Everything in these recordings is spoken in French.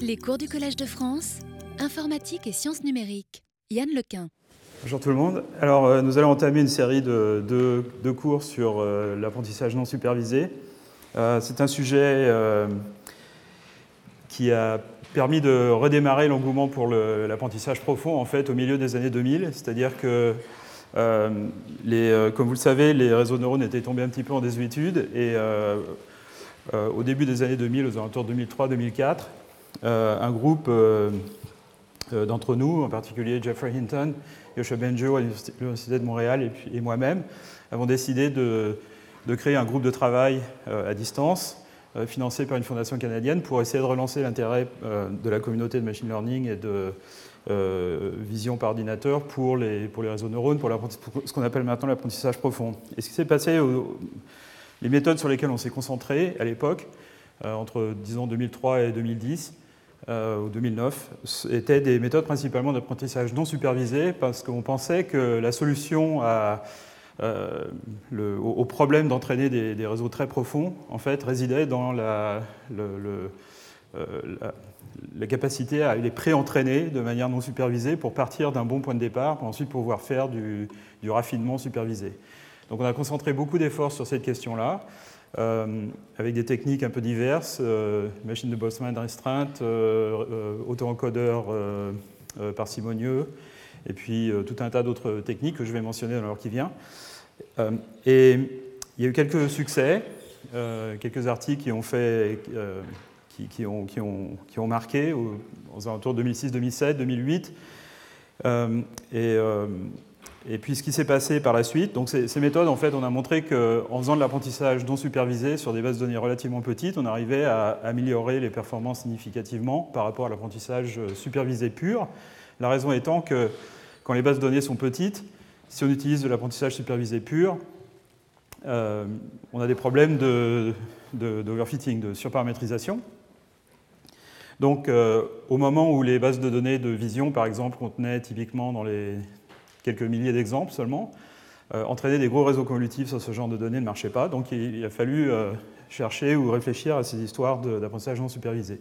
Les cours du Collège de France, informatique et sciences numériques. Yann Lequin. Bonjour tout le monde. Alors, euh, nous allons entamer une série de, de, cours sur euh, l'apprentissage non supervisé. Euh, c'est un sujet qui a permis de redémarrer l'engouement pour l'apprentissage profond en fait au milieu des années 2000. C'est-à-dire que, les, comme vous le savez, les réseaux neurones étaient tombés un petit peu en désuétude et au début des années 2000, aux alentours de 2003-2004, un groupe d'entre nous, en particulier Jeffrey Hinton, Yoshua Benjo à l'Université de Montréal et, moi-même, avons décidé de, créer un groupe de travail euh, à distance, euh, financé par une fondation canadienne, pour essayer de relancer l'intérêt euh, de la communauté de machine learning et de vision par ordinateur pour les, pour réseaux neurones, pour, ce qu'on appelle maintenant l'apprentissage profond. Et ce qui s'est passé, les méthodes sur lesquelles on s'est concentré à l'époque, entre disons 2003 et 2010, euh, ou 2009, étaient des méthodes principalement d'apprentissage non supervisé parce qu'on pensait que la solution euh, au problème d'entraîner des, réseaux très profonds résidait dans la, euh, capacité à les pré-entraîner de manière non supervisée pour partir d'un bon point de départ pour ensuite pouvoir faire du raffinement supervisé. Donc on a concentré beaucoup d'efforts sur cette question-là. Euh, avec des techniques un peu diverses, euh, machine de Boltzmann restreinte, euh, auto-encodeur parcimonieux, et puis tout un tas d'autres techniques que je vais mentionner dans l'heure qui vient. et il y a eu quelques succès, quelques articles qui ont fait, ont, qui, ont, qui, ont, marqué aux, aux alentours 2006, 2007, 2008. et et puis ce qui s'est passé par la suite, donc ces, méthodes, en fait, on a montré qu'en faisant de l'apprentissage non supervisé sur des bases de données relativement petites, on arrivait à améliorer les performances significativement par rapport à l'apprentissage supervisé pur. La raison étant que quand les bases de données sont petites, si on utilise de l'apprentissage supervisé pur, euh, on a des problèmes d'overfitting, de, de, surparamétrisation. Donc, euh, au moment où les bases de données de vision, par exemple, contenaient typiquement dans les, quelques milliers d'exemples seulement. Euh, entraîner des gros réseaux convolutifs sur ce genre de données ne marchait pas, donc il, a fallu euh, chercher ou réfléchir à ces histoires d'apprentissage non supervisé.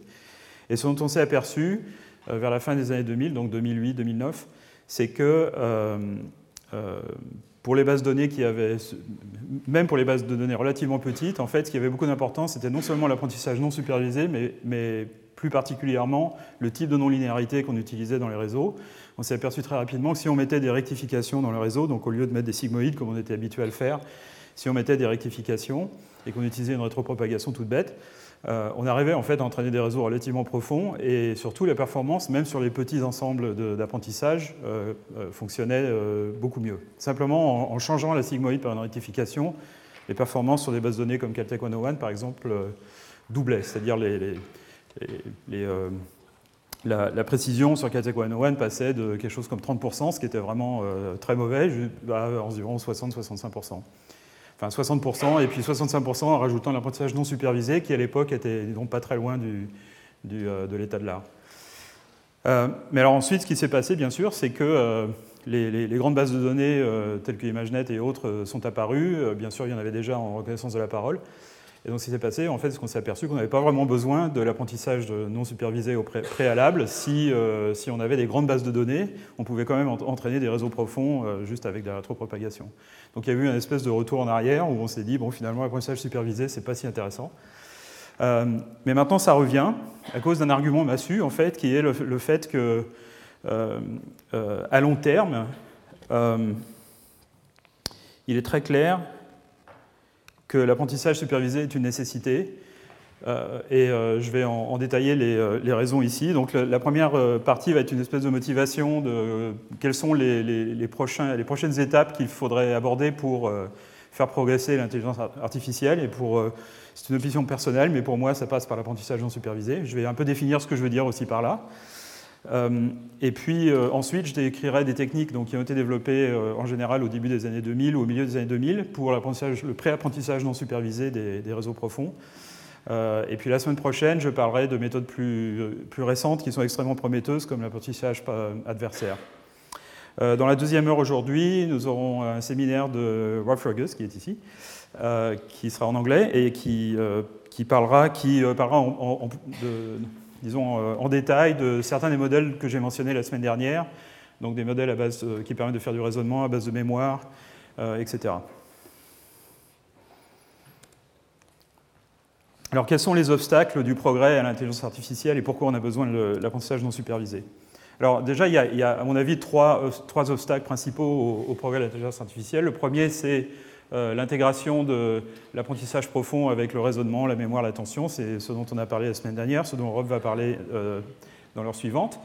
Et ce dont on s'est aperçu euh, vers la fin des années 2000, donc 2008-2009, c'est que pour les bases de données qui avaient, même pour les bases de données relativement petites, en fait, ce qui avait beaucoup d'importance, c'était non seulement l'apprentissage non supervisé, mais, plus particulièrement le type de non-linéarité qu'on utilisait dans les réseaux on s'est aperçu très rapidement que si on mettait des rectifications dans le réseau, donc au lieu de mettre des sigmoïdes comme on était habitué à le faire, si on mettait des rectifications et qu'on utilisait une rétropropagation toute bête, euh, on arrivait en fait à entraîner des réseaux relativement profonds et surtout la performance, même sur les petits ensembles d'apprentissage, euh, euh, fonctionnait beaucoup mieux. Simplement en, changeant la sigmoïde par une rectification, les performances sur des bases données comme Caltech 101 par exemple doublaient, c'est-à-dire les la, précision sur Caltech 101 passait de quelque chose comme 30%, ce qui était vraiment euh, très mauvais, à environ 60-65%. Enfin 60% et puis 65% en rajoutant l'apprentissage non supervisé qui à l'époque était donc pas très loin euh, de l'état de l'art. Euh, mais alors ensuite, ce qui s'est passé, bien sûr, c'est que les, les, grandes bases de données telles que ImageNet et autres sont apparues. bien sûr, il y en avait déjà en reconnaissance de la parole. Et donc, ce qui s'est passé, en fait, c'est qu'on s'est aperçu qu'on n'avait pas vraiment besoin de l'apprentissage non supervisé au préalable. Si, euh, si, on avait des grandes bases de données, on pouvait quand même entraîner des réseaux profonds euh, juste avec de la rétropropagation. Donc, il y a eu une espèce de retour en arrière où on s'est dit, bon, finalement, l'apprentissage supervisé, c'est pas si intéressant. Euh, mais maintenant, ça revient à cause d'un argument massu, en fait, qui est le, le fait que, à long terme, il est très clair que l'apprentissage supervisé est une nécessité. Euh, et euh, je vais en, détailler euh, les, raisons ici. Donc la, première partie va être une espèce de motivation de quelles sont les, prochains, les prochaines étapes qu'il faudrait aborder pour faire progresser l'intelligence artificielle. Et pour, c'est une opinion personnelle, mais pour moi, ça passe par l'apprentissage non supervisé. Je vais un peu définir ce que je veux dire aussi par là. Euh, et puis euh, ensuite, je décrirai des techniques donc, qui ont été développées euh, en général au début des années 2000 ou au milieu des années 2000 pour le pré-apprentissage non supervisé des, réseaux profonds. et puis la semaine prochaine, je parlerai de méthodes plus, récentes qui sont extrêmement prometteuses, comme l'apprentissage adversaire. dans la deuxième heure aujourd'hui, nous aurons un séminaire de Rob Fergus, qui est ici, qui sera en anglais et qui, qui parlera, qui, parlera en, de, disons, en détail de certains des modèles que j'ai mentionnés la semaine dernière, donc des modèles à base, qui permettent de faire du raisonnement à base de mémoire, etc. Alors quels sont les obstacles du progrès à l'intelligence artificielle et pourquoi on a besoin de l'apprentissage non supervisé? Alors déjà, il y, a, à mon avis trois, obstacles principaux au, progrès de l'intelligence artificielle. Le premier, c'est euh, l'intégration de l'apprentissage profond avec le raisonnement, la mémoire, l'attention. C'est ce dont on a parlé la semaine dernière, ce dont Rob va parler euh, dans l'heure suivante.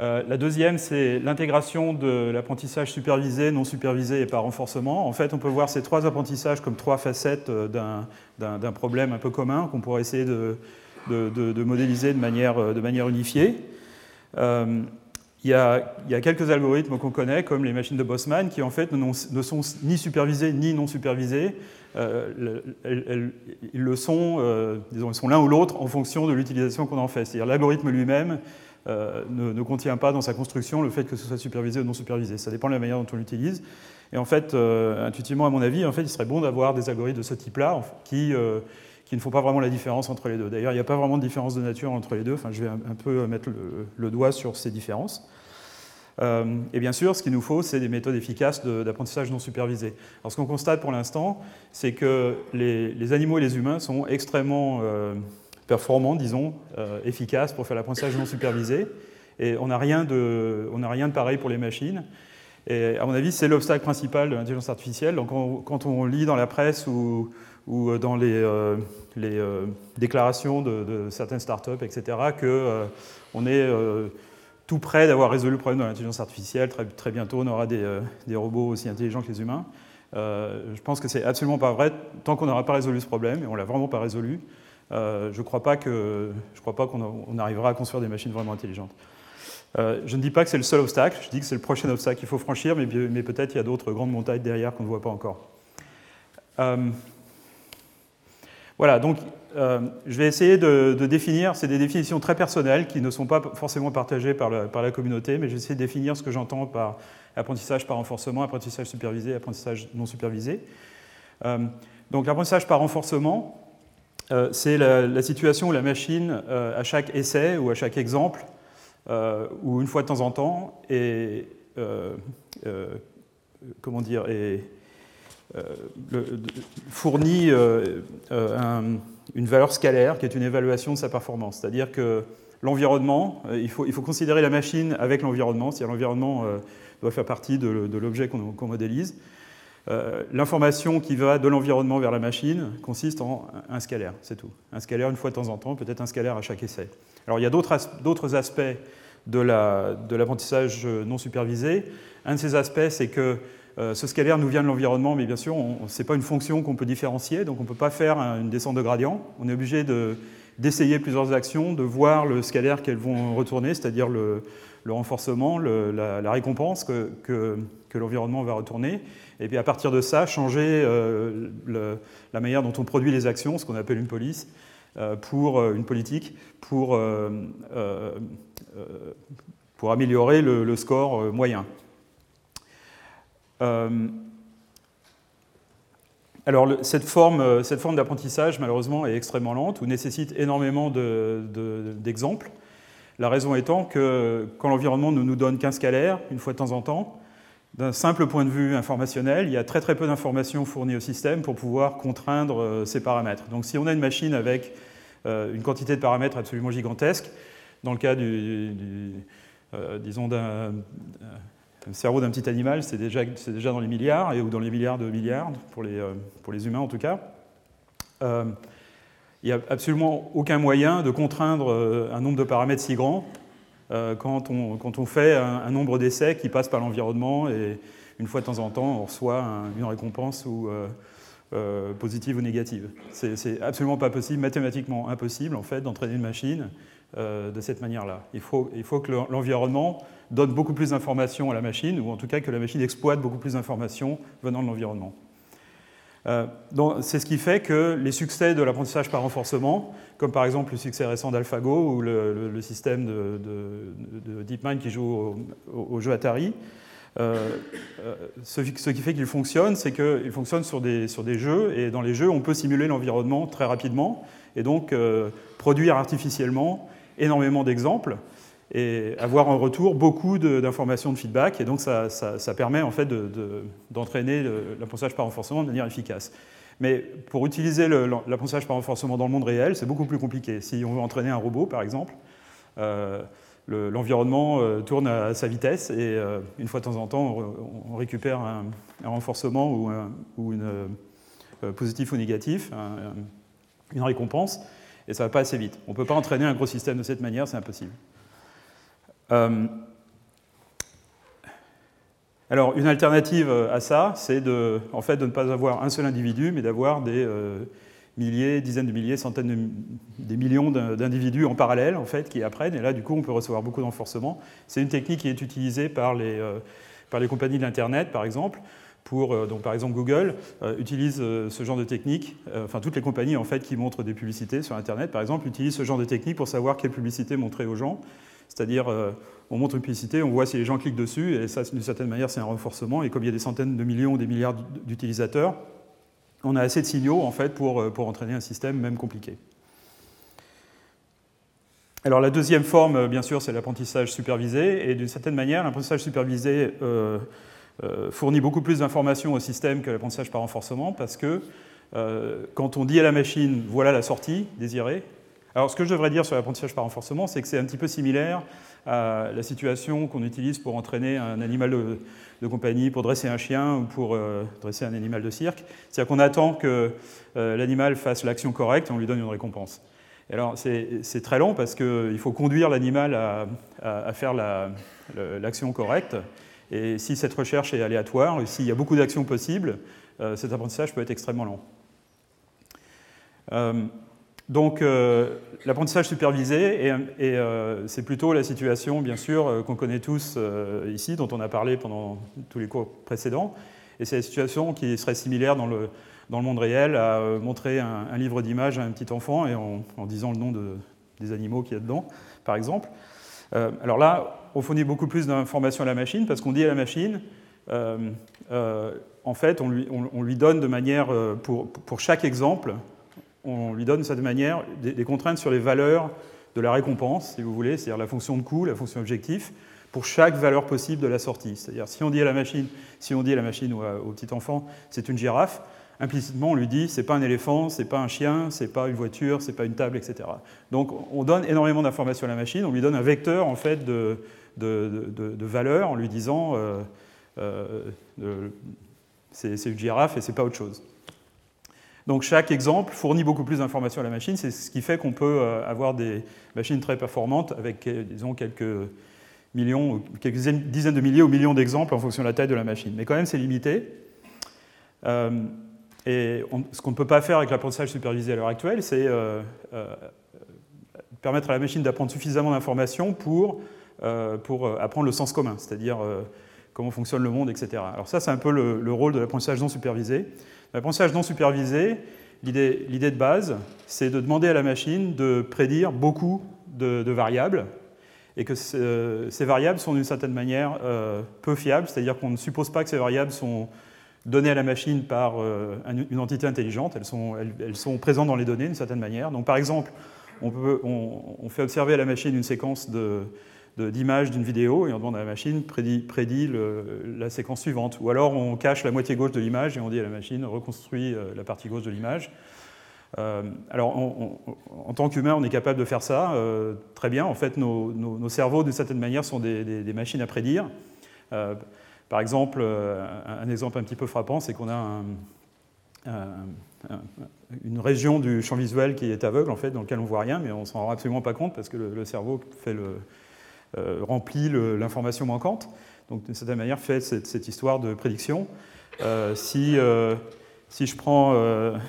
Euh, la deuxième, c'est l'intégration de l'apprentissage supervisé, non supervisé et par renforcement. En fait, on peut voir ces trois apprentissages comme trois facettes euh, d'un problème un peu commun qu'on pourrait essayer de, modéliser de manière, unifiée. Euh, il, y a, quelques algorithmes qu'on connaît, comme les machines de Bosman, qui en fait ne sont ni supervisés ni non supervisés. ils le sont, disons, ils sont l'un ou l'autre en fonction de l'utilisation qu'on en fait. C'est-à-dire l'algorithme lui-même euh, ne, contient pas dans sa construction le fait que ce soit supervisé ou non supervisé. Ça dépend de la manière dont on l'utilise. Et en fait, euh, intuitivement, à mon avis, en fait, il serait bon d'avoir des algorithmes de ce type-là qui, euh, qui ne font pas vraiment la différence entre les deux. D'ailleurs, il n'y a pas vraiment de différence de nature entre les deux. Je vais un, peu mettre le, doigt sur ces différences. et bien sûr, ce qu'il nous faut, c'est des méthodes efficaces d'apprentissage non supervisé. Alors, ce qu'on constate pour l'instant, c'est que les, animaux et les humains sont extrêmement performant, disons, euh, efficace pour faire l'apprentissage non supervisé. Et on n'a rien, de, rien de pareil pour les machines. Et à mon avis, c'est l'obstacle principal de l'intelligence artificielle. Donc, quand on lit dans la presse ou, ou dans les, euh, euh, déclarations de, certaines startups, etc., qu'on est tout près d'avoir résolu le problème de l'intelligence artificielle, très, très, bientôt on aura des, robots aussi intelligents que les humains. je pense que c'est absolument pas vrai tant qu'on n'aura pas résolu ce problème, et on l'a vraiment pas résolu. Euh, je ne crois pas qu'on arrivera à construire des machines vraiment intelligentes. Euh, je ne dis pas que c'est le seul obstacle, je dis que c'est le prochain obstacle qu'il faut franchir, mais, peut-être il y a d'autres grandes montagnes derrière qu'on ne voit pas encore. Euh, voilà, donc je vais essayer de, définir, c'est des définitions très personnelles qui ne sont pas forcément partagées par la, la communauté, mais j'essaie de définir ce que j'entends par apprentissage par renforcement, apprentissage supervisé, apprentissage non supervisé. donc l'apprentissage par renforcement, euh, c'est la, situation où la machine, euh, à chaque essai ou à chaque exemple, euh, ou une fois de temps en temps, est, comment dire, fournit une valeur scalaire qui est une évaluation de sa performance. C'est-à-dire que l'environnement, il faut, considérer la machine avec l'environnement, c'est-à-dire l'environnement doit faire partie de, l'objet qu'on modélise. Euh, l'information qui va de l'environnement vers la machine consiste en un scalaire, c'est tout. Un scalaire une fois de temps en temps, peut-être un scalaire à chaque essai. Alors il y a d'autres aspects de l'apprentissage non supervisé. Un de ces aspects, c'est que euh, ce scalaire nous vient de l'environnement, mais bien sûr, ce n'est pas une fonction qu'on peut différencier, donc on ne peut pas faire une descente de gradient. On est obligé d'essayer plusieurs actions, de voir le scalaire qu'elles vont retourner, c'est-à-dire le, renforcement, la, récompense que, l'environnement va retourner, et puis à partir de ça, changer euh, la manière dont on produit les actions, ce qu'on appelle une police, euh, pour une politique, pour améliorer le, score moyen. Alors cette forme, cette forme d'apprentissage, malheureusement, est extrêmement lente ou nécessite énormément d'exemples. la raison étant que quand l'environnement ne nous donne qu'un scalaire, une fois de temps en temps, d'un simple point de vue informationnel, il y a très très peu d'informations fournies au système pour pouvoir contraindre euh, ces paramètres. Donc si on a une machine avec euh, une quantité de paramètres absolument gigantesque, dans le cas du, euh, disons d'un cerveau d'un petit animal, c'est déjà, déjà, dans les milliards, et, ou dans les milliards de milliards, pour les, pour les humains en tout cas, il n'y a absolument aucun moyen de contraindre un nombre de paramètres si grand euh, quand on, quand, on, fait un, nombre d'essais qui passent par l'environnement et une fois de temps en temps, on reçoit une récompense ou, euh, euh, positive ou négative. C'est absolument pas possible, mathématiquement impossible, en fait, d'entraîner une machine de cette manière-là. Il faut, il faut que l'environnement donne beaucoup plus d'informations à la machine, ou en tout cas que la machine exploite beaucoup plus d'informations venant de l'environnement. Euh, c'est ce qui fait que les succès de l'apprentissage par renforcement, comme par exemple le succès récent d'AlphaGo ou le, système de, DeepMind qui joue au, jeu Atari, euh, euh, ce, qui fait qu'il fonctionne, c'est qu'il fonctionne sur des, sur des, jeux, et dans les jeux, on peut simuler l'environnement très rapidement, et donc produire artificiellement énormément d'exemples et avoir en retour beaucoup d'informations de, feedback. Et donc ça, permet en fait d'entraîner l'apprentissage par renforcement de manière efficace. Mais pour utiliser l'apprentissage par renforcement dans le monde réel, c'est beaucoup plus compliqué. Si on veut entraîner un robot, par exemple, euh, l'environnement euh, tourne à sa vitesse et euh, une fois de temps en temps, on, récupère un, renforcement ou, ou une positif ou négatif, une récompense, et ça ne va pas assez vite. On ne peut pas entraîner un gros système de cette manière, c'est impossible. Alors, une alternative à ça, c'est de, en fait, de ne pas avoir un seul individu, mais d'avoir des euh, milliers, dizaines de milliers, centaines de des millions d'individus en parallèle, en fait, qui apprennent. Et là, du coup, on peut recevoir beaucoup d'enforcement. C'est une technique qui est utilisée par les, euh, par les compagnies de l'Internet, par exemple. Pour, euh, donc, par exemple, Google utilise ce genre de technique. enfin, toutes les compagnies en fait, qui montrent des publicités sur Internet, par exemple, utilisent ce genre de technique pour savoir quelle publicité montrer aux gens. C'est-à-dire, euh, on montre une publicité, on voit si les gens cliquent dessus, et ça, d'une certaine manière, c'est un renforcement. Et comme il y a des centaines de millions des milliards d'utilisateurs, on a assez de signaux en fait, pour, euh, pour entraîner un système même compliqué. Alors la deuxième forme, euh, bien sûr, c'est l'apprentissage supervisé. Et d'une certaine manière, l'apprentissage supervisé fournit beaucoup plus d'informations au système que l'apprentissage par renforcement, parce que quand on dit à la machine, voilà la sortie désirée, alors, ce que je devrais dire sur l'apprentissage par renforcement, c'est que c'est un petit peu similaire à la situation qu'on utilise pour entraîner un animal de, compagnie, pour dresser un chien ou pour euh, dresser un animal de cirque. C'est-à-dire qu'on attend que euh, l'animal fasse l'action correcte et on lui donne une récompense. Et alors, c'est très long parce qu'il faut conduire l'animal à, faire l'action correcte. Et si cette recherche est aléatoire, s'il y a beaucoup d'actions possibles, euh, cet apprentissage peut être extrêmement long. Donc euh, l'apprentissage supervisé, euh, c'est plutôt la situation, bien sûr, euh, qu'on connaît tous ici, dont on a parlé pendant tous les cours précédents, et c'est la situation qui serait similaire dans le, monde réel à montrer un, livre d'images à un petit enfant et en, disant le nom de, des animaux qu'il y a dedans, par exemple. alors là, on fournit beaucoup plus d'informations à la machine parce qu'on dit à la machine, en fait, on lui, on lui, donne de manière, pour chaque exemple, on lui donne de cette manière des, contraintes sur les valeurs de la récompense, si vous voulez, c'est-à-dire la fonction de coût, la fonction objectif, pour chaque valeur possible de la sortie. C'est-à-dire si on dit à la machine, si on dit à la machine ou au petit enfant, c'est une girafe, implicitement on lui dit c'est pas un éléphant, c'est pas un chien, c'est pas une voiture, c'est pas une table, etc. Donc on donne énormément d'informations à la machine, on lui donne un vecteur en fait de, de, valeurs en lui disant euh, euh, c'est une girafe et c'est pas autre chose. Donc chaque exemple fournit beaucoup plus d'informations à la machine, c'est ce qui fait qu'on peut euh, avoir des machines très performantes avec, euh, disons, quelques millions, quelques dizaines de milliers ou millions d'exemples en fonction de la taille de la machine. Mais quand même, c'est limité. Euh, et ce qu'on ne peut pas faire avec l'apprentissage supervisé à l'heure actuelle, c'est permettre à la machine d'apprendre suffisamment d'informations pour, pour apprendre le sens commun, c'est-à-dire comment fonctionne le monde, etc. Alors ça, c'est un peu le, le rôle de l'apprentissage non supervisé. L'apprentissage non supervisé, l'idée de base, c'est de demander à la machine de prédire beaucoup de, variables et que ces variables sont d'une certaine manière euh, peu fiables, c'est-à-dire qu'on ne suppose pas que ces variables sont données à la machine par euh, une entité intelligente, elles sont, présentes dans les données d'une certaine manière. Donc par exemple, on fait observer à la machine une séquence de, d'image d'une vidéo et on demande à la machine prédit, prédit la séquence suivante. Ou alors on cache la moitié gauche de l'image et on dit à la machine reconstruit euh, la partie gauche de l'image. Euh, alors en tant qu'humain, on est capable de faire ça euh, très bien. En fait, nos, cerveaux, d'une certaine manière, sont des, machines à prédire. par exemple, un, exemple un petit peu frappant, c'est qu'on a une région du champ visuel qui est aveugle, en fait, dans lequel on ne voit rien, mais on s'en rend absolument pas compte parce que le cerveau fait le, remplit l'information manquante. Donc, d'une certaine manière, fait cette, histoire de prédiction. Euh, si, euh, si, je prends,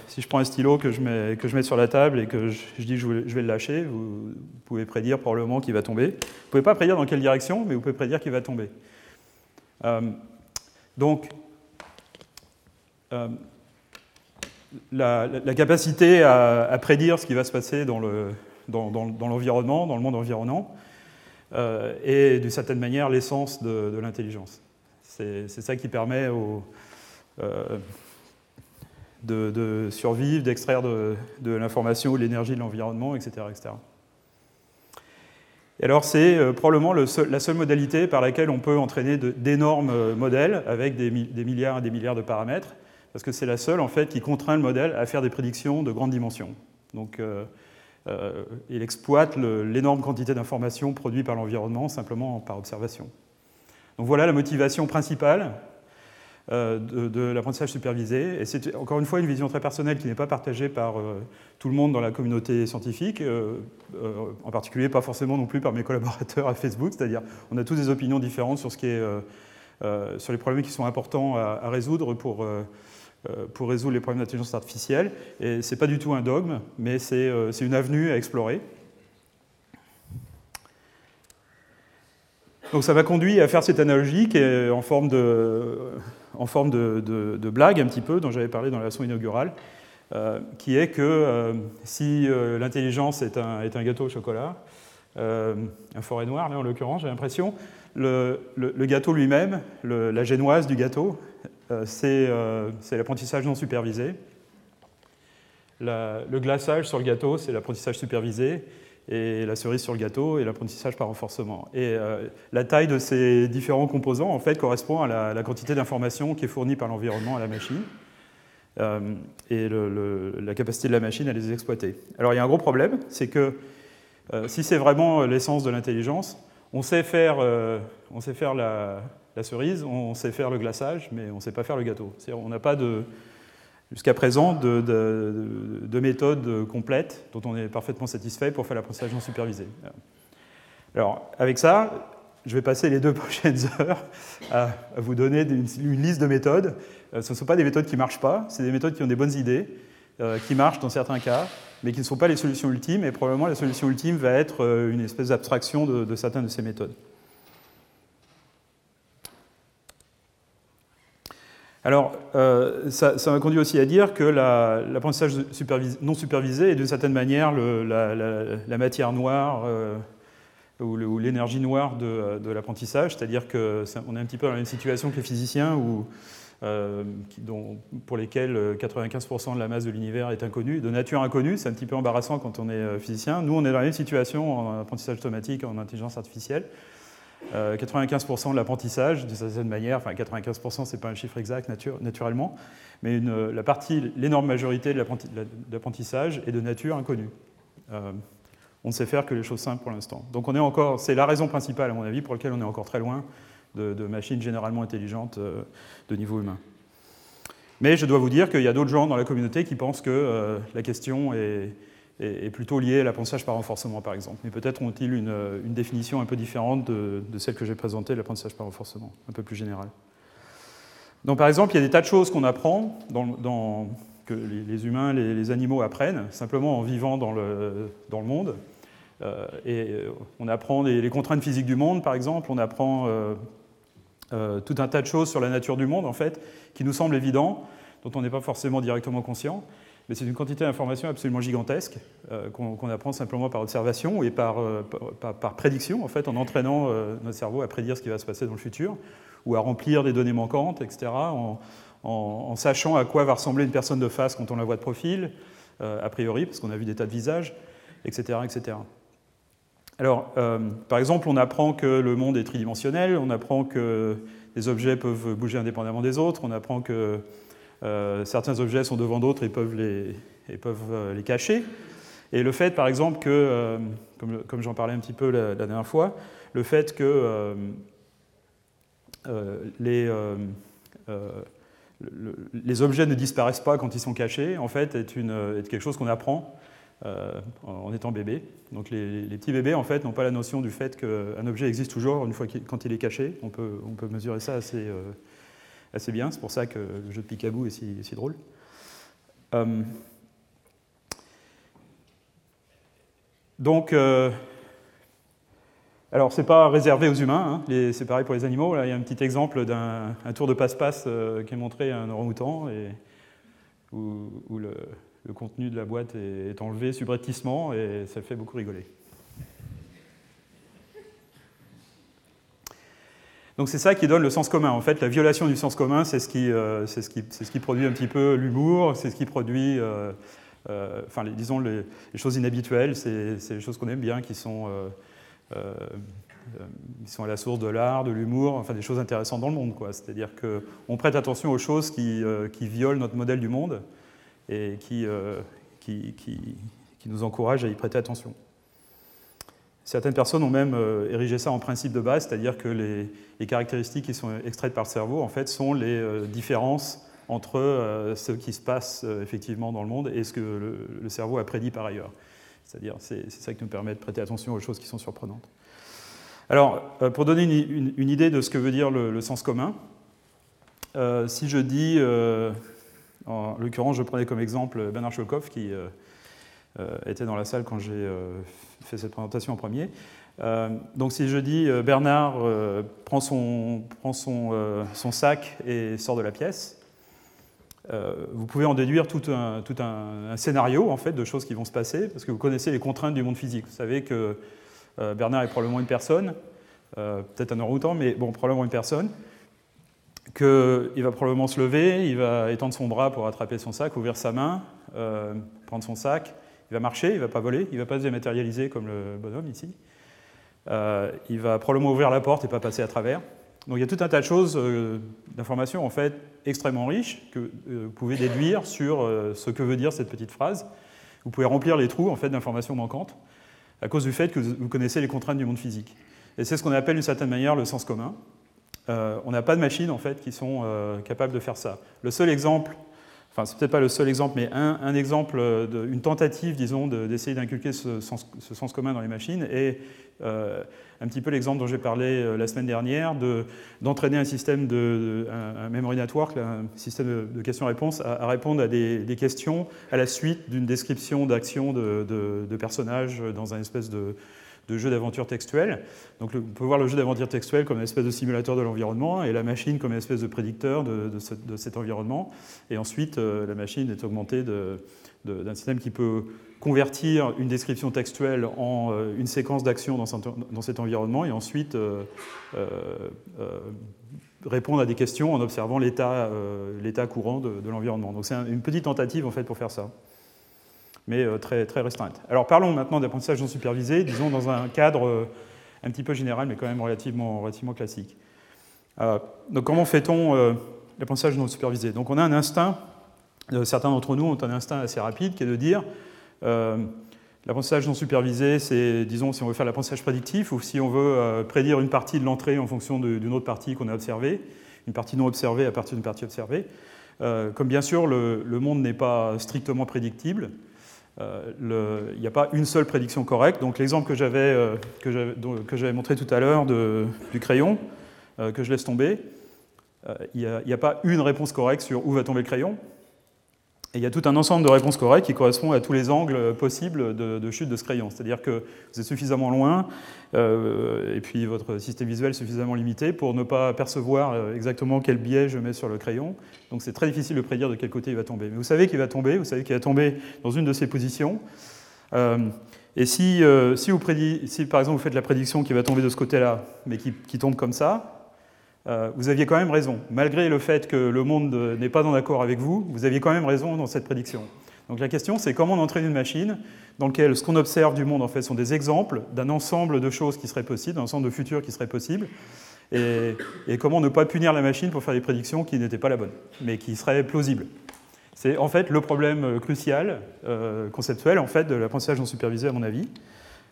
si je prends un stylo que je, mets, que je mets sur la table et que je, dis je, vais le lâcher, vous, pouvez prédire probablement qu'il va tomber. Vous ne pouvez pas prédire dans quelle direction, mais vous pouvez prédire qu'il va tomber. donc, la, capacité à, prédire ce qui va se passer dans l'environnement, dans, dans, le monde environnant, euh, et d'une certaine manière l'essence de, l'intelligence. C'est ça qui permet euh, de, survivre, d'extraire de, l'information ou l'énergie de l'environnement, etc., etc. alors c'est probablement la seule modalité par laquelle on peut entraîner d'énormes modèles avec des, milliards et des milliards de paramètres, parce que c'est la seule en fait qui contraint le modèle à faire des prédictions de grande dimension. Donc il exploite l'énorme quantité d'informations produites par l'environnement simplement par observation. Donc voilà la motivation principale euh, de, l'apprentissage supervisé. Et c'est encore une fois une vision très personnelle qui n'est pas partagée par euh, tout le monde dans la communauté scientifique, euh, en particulier pas forcément non plus par mes collaborateurs à Facebook, c'est-à-dire on a tous des opinions différentes sur les problèmes qui sont importants à, résoudre pour, pour résoudre les problèmes d'intelligence artificielle. Et ce n'est pas du tout un dogme, mais c'est une avenue à explorer. Donc ça m'a conduit à faire cette analogie qui est en forme de, en forme de, blague un petit peu, dont j'avais parlé dans la leçon inaugurale, euh, qui est que euh, si euh, l'intelligence est un, est un, gâteau au chocolat, un forêt noir là en l'occurrence, j'ai l'impression, le, gâteau lui-même, la génoise du gâteau, c'est l'apprentissage non supervisé. le glaçage sur le gâteau, c'est l'apprentissage supervisé et la cerise sur le gâteau et l'apprentissage par renforcement. Et euh, la taille de ces différents composants en fait, correspond à la, quantité d'informations qui est fournie par l'environnement à la machine euh, et la capacité de la machine à les exploiter. Alors il y a un gros problème, c'est que euh, si c'est vraiment l'essence de l'intelligence, on sait faire, on sait faire la, la, cerise, on sait faire le glaçage, mais on ne sait pas faire le gâteau. On n'a pas de, jusqu'à présent de, méthodes complètes dont on est parfaitement satisfait pour faire l'apprentissage non supervisé. Alors, avec ça, je vais passer les deux prochaines heures à, vous donner une, liste de méthodes. Euh, ce ne sont pas des méthodes qui ne marchent pas, c'est des méthodes qui ont des bonnes idées, euh, qui marchent dans certains cas, mais qui ne sont pas les solutions ultimes, et probablement la solution ultime va être euh, une espèce d'abstraction de certaines de ces méthodes. Alors, euh, ça, m'a conduit aussi à dire que l'apprentissage non supervisé est d'une certaine manière la, matière noire euh, ou l'énergie noire de, l'apprentissage, c'est-à-dire qu'on est un petit peu dans la même situation que les physiciens euh, pour lesquels 95% de la masse de l'univers est inconnue, de nature inconnue, c'est un petit peu embarrassant quand on est physicien. Nous, on est dans la même situation en apprentissage automatique, en intelligence artificielle. 95% euh, de l'apprentissage, d'une certaine manière, enfin 95% c'est pas un chiffre exact naturellement, mais la partie, l'énorme majorité de l'apprentissage est de nature inconnue. Euh, on ne sait faire que les choses simples pour l'instant. Donc on est encore, c'est la raison principale à mon avis pour laquelle on est encore très loin de, machines généralement intelligentes euh, de niveau humain. Mais je dois vous dire qu'il y a d'autres gens dans la communauté qui pensent que la question est, est, plutôt lié à l'apprentissage par renforcement, par exemple. Mais peut-être ont-ils une, définition un peu différente de, celle que j'ai présentée, l'apprentissage par renforcement, un peu plus générale. Donc, par exemple, il y a des tas de choses qu'on apprend, que les, humains, les, animaux apprennent, simplement en vivant dans le, dans le monde. Euh, et euh, on apprend les, contraintes physiques du monde, par exemple, on apprend euh, tout un tas de choses sur la nature du monde, en fait, qui nous semblent évidents, dont on n'est pas forcément directement conscient mais c'est une quantité d'informations absolument gigantesque euh, qu'on apprend simplement par observation et par, euh, par, prédiction, en fait, en entraînant euh, notre cerveau à prédire ce qui va se passer dans le futur, ou à remplir des données manquantes, etc., en, sachant à quoi va ressembler une personne de face quand on la voit de profil, a priori, parce qu'on a vu des tas de visages, etc. etc. Alors, par exemple, on apprend que le monde est tridimensionnel, on apprend que les objets peuvent bouger indépendamment des autres, on apprend que certains objets sont devant d'autres et peuvent les, et peuvent euh, les cacher. Et le fait, par exemple, que, euh, comme, j'en parlais un petit peu la, dernière fois, le fait que les, les objets ne disparaissent pas quand ils sont cachés, en fait, est, une, est quelque chose qu'on apprend en étant bébé. Donc les, petits bébés, en fait, n'ont pas la notion du fait qu'un objet existe toujours une fois quand il est caché. On peut, on peut mesurer ça assez, assez bien. C'est pour ça que le jeu de Picaboo est si, drôle. Euh, donc, euh, alors c'est pas réservé aux humains, hein. c'est pareil pour les animaux. Il y a un petit exemple d'un tour de passe-passe euh, qui est montré à un orang-outan où, le, contenu de la boîte est enlevé subrepticement et ça fait beaucoup rigoler. Donc c'est ça qui donne le sens commun. En fait, la violation du sens commun, c'est ce, qui, euh, produit un petit peu l'humour, c'est ce qui produit, euh, euh, enfin, disons, les, choses inhabituelles, c'est les choses qu'on aime bien, qui sont à la source de l'art, de l'humour, enfin des choses intéressantes dans le monde. C'est-à-dire qu'on prête attention aux choses qui, violent notre modèle du monde et qui, qui, qui, nous encouragent à y prêter attention. Certaines personnes ont même euh, érigé ça en principe de base, c'est-à-dire que les, caractéristiques qui sont extraites par le cerveau, en fait, sont les euh, différences entre euh, ce qui se passe effectivement dans le monde et ce que le, cerveau a prédit par ailleurs. C'est-à-dire, c'est ça qui nous permet de prêter attention aux choses qui sont surprenantes. Alors, pour donner une, idée de ce que veut dire le, sens commun, si je dis, en l'occurrence, je prenais comme exemple Bernard Cholkov, qui était dans la salle quand j'ai fait cette présentation en premier. Euh, donc si je dis euh, Bernard euh, prend, son, prend son, son, sac et sort de la pièce, vous pouvez en déduire tout, un, tout un, scénario en fait, de choses qui vont se passer, parce que vous connaissez les contraintes du monde physique. Vous savez que Bernard est probablement une personne, peut-être un orang-outan, mais bon, probablement une personne, qu'il va probablement se lever, il va étendre son bras pour attraper son sac, ouvrir sa main, prendre son sac, il va marcher, il ne va pas voler, il ne va pas se dématérialiser comme le bonhomme ici. Euh, il va probablement ouvrir la porte et pas passer à travers. Donc il y a tout un tas de choses, euh, d'informations en fait extrêmement riches que euh, vous pouvez déduire sur ce que veut dire cette petite phrase. Vous pouvez remplir les trous en fait d'informations manquantes à cause du fait que vous connaissez les contraintes du monde physique. Et c'est ce qu'on appelle d'une certaine manière le sens commun. on n'a pas de machines en fait qui sont capables de faire ça. Le seul exemple enfin c'est peut-être pas le seul exemple, mais un, exemple, une tentative, disons, d'essayer d'inculquer ce sens, commun dans les machines, et euh, un petit peu l'exemple dont j'ai parlé euh, la semaine dernière, d'entraîner un système de, un, memory network, un système de, questions-réponses, à, répondre à des, questions à la suite d'une description d'action de, personnages dans un espèce de, de jeu d'aventure textuel. Donc on peut voir le jeu d'aventure textuel comme une espèce de simulateur de l'environnement et la machine comme une espèce de prédicteur de, cet environnement. Et ensuite, euh, la machine est augmentée d'un système qui peut convertir une description textuelle en euh, une séquence d'actions dans, cet environnement et ensuite euh, répondre à des questions en observant l'état courant de, l'environnement. Donc c'est une petite tentative en fait pour faire ça mais euh, très, restreinte. Alors parlons maintenant d'apprentissage non supervisé, disons dans un cadre euh, un petit peu général, mais quand même relativement, classique. Euh, donc comment fait-on l'apprentissage non supervisé? Donc on a un instinct, certains d'entre nous ont un instinct assez rapide qui est de dire l'apprentissage non supervisé, c'est, disons, si on veut faire l'apprentissage prédictif ou si on veut prédire une partie de l'entrée en fonction d'une autre partie qu'on a observée, une partie non observée à partir d'une partie observée. comme bien sûr le, monde n'est pas strictement prédictible, il n'y a pas une seule prédiction correcte. Donc l'exemple que j'avais euh, montré tout à l'heure du crayon, euh, que je laisse tomber, il n'y a, pas une réponse correcte sur où va tomber le crayon. Et il y a tout un ensemble de réponses correctes qui correspondent à tous les angles possibles de, chute de ce crayon. C'est-à-dire que vous êtes suffisamment loin, et puis votre système visuel suffisamment limité pour ne pas percevoir exactement quel biais je mets sur le crayon. Donc c'est très difficile de prédire de quel côté il va tomber. Mais vous savez qu'il va tomber, vous savez qu'il va tomber dans une de ces positions. Euh, et si, euh, si, vous si, par exemple vous faites la prédiction qu'il va tomber de ce côté-là, mais qui, tombe comme ça, euh, vous aviez quand même raison. Malgré le fait que le monde n'est pas en accord avec vous, vous aviez quand même raison dans cette prédiction. Donc la question, c'est comment on entraîne une machine dans laquelle ce qu'on observe du monde en fait sont des exemples d'un ensemble de choses qui seraient possibles, d'un ensemble de futurs qui seraient possibles, et, comment ne pas punir la machine pour faire des prédictions qui n'étaient pas la bonne, mais qui seraient plausibles. C'est en fait le problème crucial, euh, conceptuel, en fait, de l'apprentissage non supervisé, à mon avis.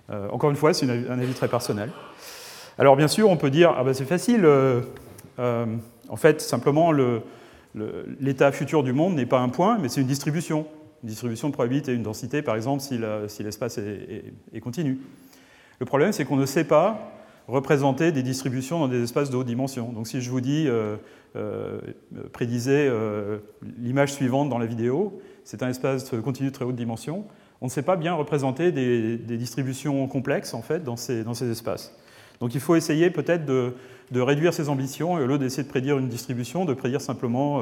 Euh, encore une fois, c'est un avis très personnel. Alors, bien sûr, on peut dire, ah ben c'est facile, euh, en fait, simplement, l'état futur du monde n'est pas un point, mais c'est une distribution. Une distribution de probabilité, une densité, par exemple, si l'espace est continu. Le problème, c'est qu'on ne sait pas représenter des distributions dans des espaces de haute dimension. Donc si je vous dis euh, euh, prédisez euh, l'image suivante dans la vidéo, c'est un espace continu de très haute dimension, on ne sait pas bien représenter des, distributions complexes en fait dans ces, espaces. Donc il faut essayer peut-être de, réduire ses ambitions et au lieu d'essayer de prédire une distribution, de prédire simplement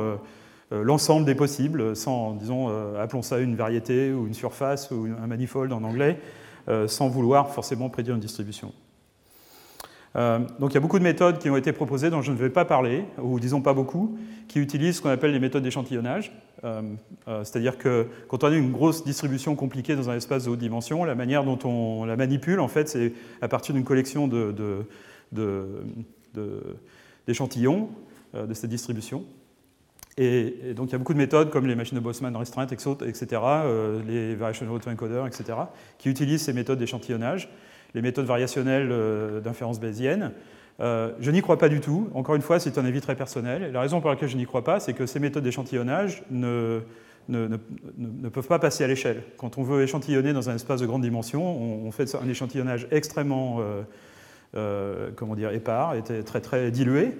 l'ensemble des possibles, sans, disons, appelons ça une variété ou une surface ou un manifold en anglais, sans vouloir forcément prédire une distribution. Euh, donc il y a beaucoup de méthodes qui ont été proposées dont je ne vais pas parler, ou disons pas beaucoup, qui utilisent ce qu'on appelle les méthodes d'échantillonnage. Euh, euh, c'est-à-dire que quand on a une grosse distribution compliquée dans un espace de haute dimension, la manière dont on la manipule, en fait, c'est à partir d'une collection d'échantillons de, cette distribution. Et, donc il y a beaucoup de méthodes comme les machines de Boltzmann restreintes, etc., les variational autoencoders, etc., qui utilisent ces méthodes d'échantillonnage les méthodes variationnelles euh, d'inférence bayésienne. Euh, je n'y crois pas du tout. Encore une fois, c'est un avis très personnel. la raison pour laquelle je n'y crois pas, c'est que ces méthodes d'échantillonnage ne, ne, ne, peuvent pas passer à l'échelle. Quand on veut échantillonner dans un espace de grande dimension, on, fait un échantillonnage extrêmement euh, comment dire, épars, et très, très dilué.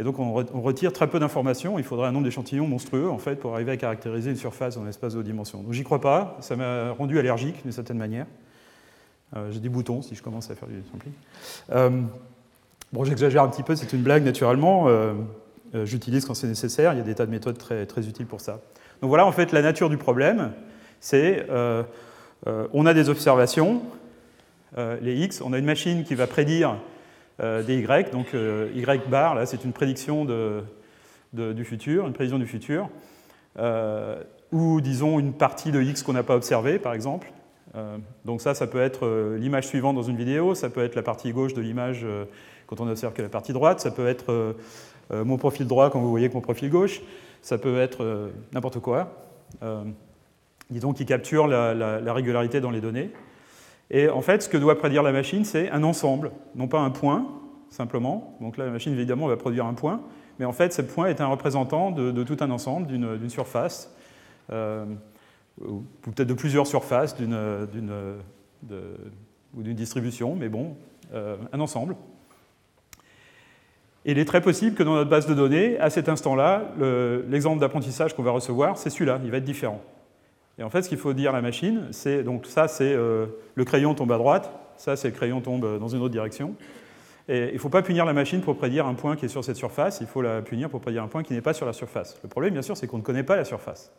Et donc on, retire très peu d'informations. Il faudrait un nombre d'échantillons monstrueux en fait, pour arriver à caractériser une surface dans un espace de haute dimension. Donc j'y crois pas. Ça m'a rendu allergique d'une certaine manière. Euh, j'ai des boutons si je commence à faire du sampling. Euh, bon, j'exagère un petit peu, c'est une blague naturellement. Euh, j'utilise quand c'est nécessaire. Il y a des tas de méthodes très, très utiles pour ça. Donc voilà, en fait, la nature du problème, c'est on a des observations, les x, on a une machine qui va prédire des y, donc y bar, là, c'est une prédiction de, du futur, une prévision du futur, ou disons une partie de x qu'on n'a pas observée, par exemple. Euh, donc ça, ça peut être euh, l'image suivante dans une vidéo, ça peut être la partie gauche de l'image euh, quand on observe que la partie droite, ça peut être mon profil droit quand vous voyez que mon profil gauche, ça peut être n'importe quoi, disons qui capture la, la, régularité dans les données. Et en fait, ce que doit prédire la machine, c'est un ensemble, non pas un point, simplement. Donc là, la machine, évidemment, va produire un point, mais en fait, ce point est un représentant de tout un ensemble, d'une surface ou peut-être de plusieurs surfaces d'une, ou d'une distribution, mais bon, euh, un ensemble. Il est très possible que dans notre base de données, à cet instant-là, l'exemple d'apprentissage qu'on va recevoir, c'est celui-là, il va être différent. Et en fait, ce qu'il faut dire à la machine, c'est donc ça, c'est euh, le crayon tombe à droite, ça, c'est le crayon tombe dans une autre direction. Et il ne faut pas punir la machine pour prédire un point qui est sur cette surface, il faut la punir pour prédire un point qui n'est pas sur la surface. Le problème, bien sûr, c'est qu'on ne connaît pas la surface.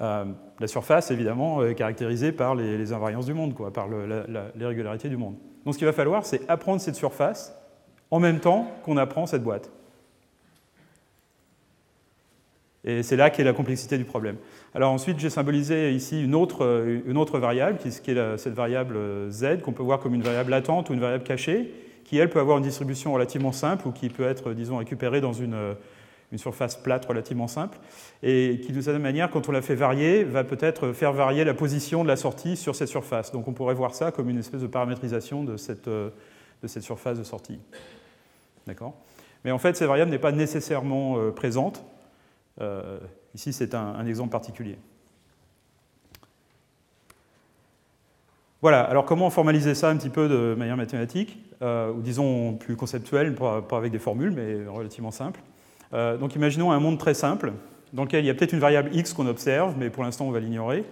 Euh, la surface, évidemment, est caractérisée par les, invariances du monde, quoi, par les régularités du monde. Donc ce qu'il va falloir, c'est apprendre cette surface en même temps qu'on apprend cette boîte. Et c'est là qu'est la complexité du problème. Alors ensuite, j'ai symbolisé ici une autre, une autre variable, qui, est cette variable z, qu'on peut voir comme une variable latente ou une variable cachée, qui, elle, peut avoir une distribution relativement simple ou qui peut être, disons, récupérée dans une, une surface plate relativement simple, et qui, de cette manière, quand on la fait varier, va peut-être faire varier la position de la sortie sur cette surface. Donc on pourrait voir ça comme une espèce de paramétrisation de cette, euh, de cette surface de sortie. D'accord? Mais en fait, cette variable n'est pas nécessairement euh, présente. Euh, ici, c'est un, exemple particulier. Voilà, alors comment formaliser ça un petit peu de manière mathématique, ou disons plus conceptuelle, pas avec des formules, mais relativement simple euh, donc imaginons un monde très simple, dans lequel il y a peut-être une variable x qu'on observe, mais pour l'instant on va l'ignorer.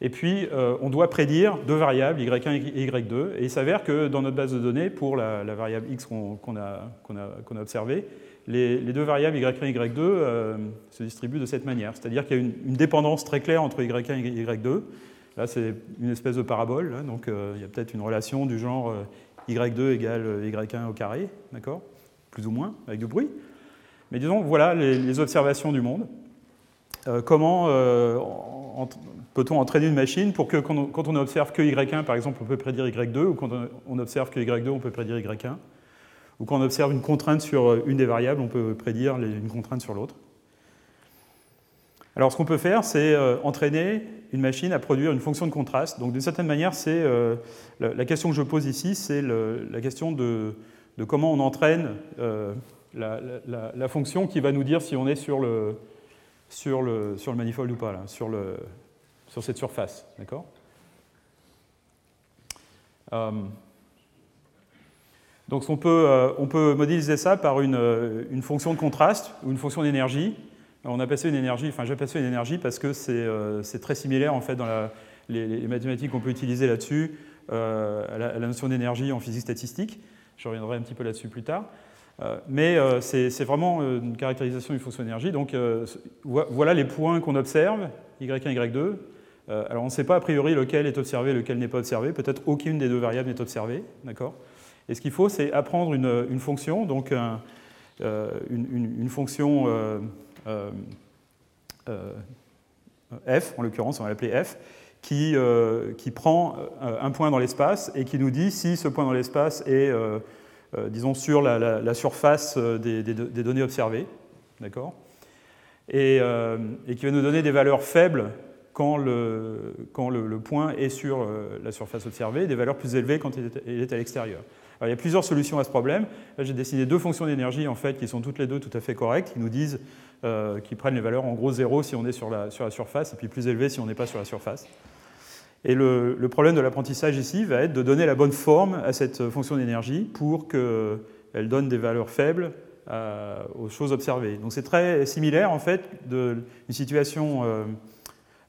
Et puis euh, on doit prédire deux variables, y1 et y2. Et il s'avère que dans notre base de données, pour la, variable x qu'on a, observée, les, deux variables y1 et y2 euh, se distribuent de cette manière. C'est-à-dire qu'il y a une, dépendance très claire entre y1 et y2. Là, c'est une espèce de parabole, donc il y a peut-être une relation du genre y2 égale y1 au carré, d'accord? Plus ou moins, avec du bruit. Mais disons, voilà les, observations du monde. Euh, comment euh, peut-on entraîner une machine pour que quand on, observe que Y1, par exemple, on peut prédire Y2, ou quand on observe que Y2, on peut prédire Y1, ou quand on observe une contrainte sur euh, une des variables, on peut prédire une contrainte sur l'autre. Alors ce qu'on peut faire, c'est entraîner une machine à produire une fonction de contraste. Donc d'une certaine manière, c'est la, question que je pose ici, c'est la question de, comment on entraîne la, fonction qui va nous dire si on est sur le, sur le, sur le manifold ou pas, sur, le, sur cette surface. D'accord? Euh, Donc on peut, euh, on peut modéliser ça par une, une, fonction de contraste ou une fonction d'énergie. On a passé une énergie, enfin j'ai passé une énergie parce que c'est euh, très similaire en fait dans la, les, mathématiques qu'on peut utiliser là-dessus à, la notion d'énergie en physique statistique. Je reviendrai un petit peu là-dessus plus tard. Euh, mais euh, c'est vraiment euh, une caractérisation d'une fonction d'énergie. Donc voilà les points qu'on observe, y1, y2. alors on ne sait pas a priori lequel est observé, lequel n'est pas observé. Peut-être aucune des deux variables n'est observée. D'accord? Et ce qu'il faut, c'est apprendre une, fonction, donc une, fonction f, en l'occurrence, on va l'appeler f, qui, qui prend un point dans l'espace et qui nous dit si ce point dans l'espace est, disons, sur la, surface des, des données observées. D'accord? Euh, et, qui va nous donner des valeurs faibles quand le, quand le, point est sur euh, la surface observée, des valeurs plus élevées quand il est, à l'extérieur. il y a plusieurs solutions à ce problème. j'ai dessiné deux fonctions d'énergie en fait, qui sont toutes les deux tout à fait correctes, qui nous disent, euh, prennent les valeurs en gros 0 si on est sur la, sur la surface, et puis plus élevées si on n'est pas sur la surface. Et le, problème de l'apprentissage ici va être de donner la bonne forme à cette fonction d'énergie pour qu'elle donne des valeurs faibles euh, aux choses observées. Donc c'est très similaire en fait d'une situation euh,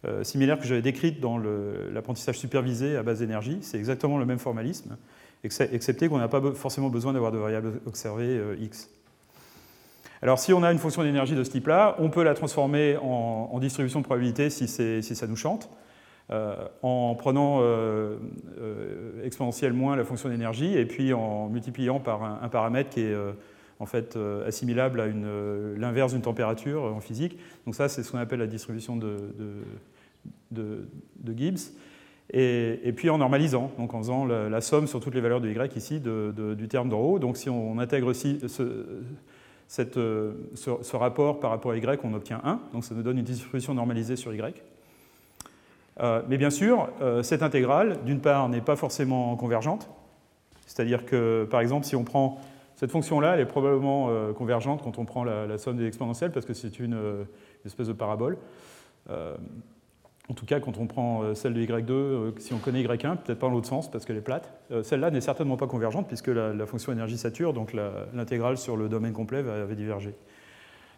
euh, similaire que j'avais décrite dans l'apprentissage supervisé à base d'énergie. C'est exactement le même formalisme, excepté qu'on n'a pas forcément besoin d'avoir de variables observées x. Alors si on a une fonction d'énergie de ce type-là, on peut la transformer en, distribution de probabilité si ça nous chante. En prenant exponentielle moins la fonction d'énergie et puis en multipliant par un paramètre qui est en fait euh, assimilable à euh, l'inverse d'une température en physique. Donc ça, c'est ce qu'on appelle la distribution de, Gibbs. Et, puis en normalisant, donc en faisant la, somme sur toutes les valeurs de y ici du terme d'en haut. Donc si on intègre aussi euh, ce, rapport par rapport à y, on obtient 1. Donc ça nous donne une distribution normalisée sur y. mais bien sûr, cette intégrale, d'une part, n'est pas forcément convergente. C'est-à-dire que, par exemple, si on prend cette fonction-là, elle est probablement euh, convergente quand on prend la, somme des exponentielles parce que c'est une, euh, espèce de parabole. Euh, en tout cas, quand on prend celle de y2, si on connaît y1, peut-être pas dans l'autre sens parce qu'elle est plate. Celle-là n'est certainement pas convergente puisque la, fonction énergie sature, donc l'intégrale sur le domaine complet va, diverger.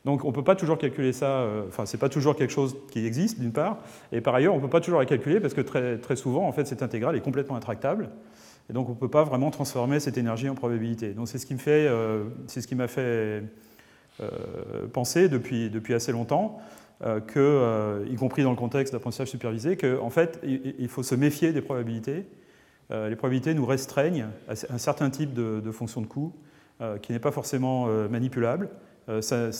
Donc on ne peut pas toujours calculer ça, enfin c'est pas toujours quelque chose qui existe d'une part, et par ailleurs on ne peut pas toujours la calculer parce que très, très souvent en fait cette intégrale est complètement intractable. Et donc on ne peut pas vraiment transformer cette énergie en probabilité. Donc c'est ce qui euh, m'a fait euh, penser depuis, depuis, assez longtemps, euh, que, y compris dans le contexte d'apprentissage supervisé, qu'en fait il, faut se méfier des probabilités. les probabilités nous restreignent à un certain type de, de fonction de coût qui n'est pas forcément manipulable. Ça,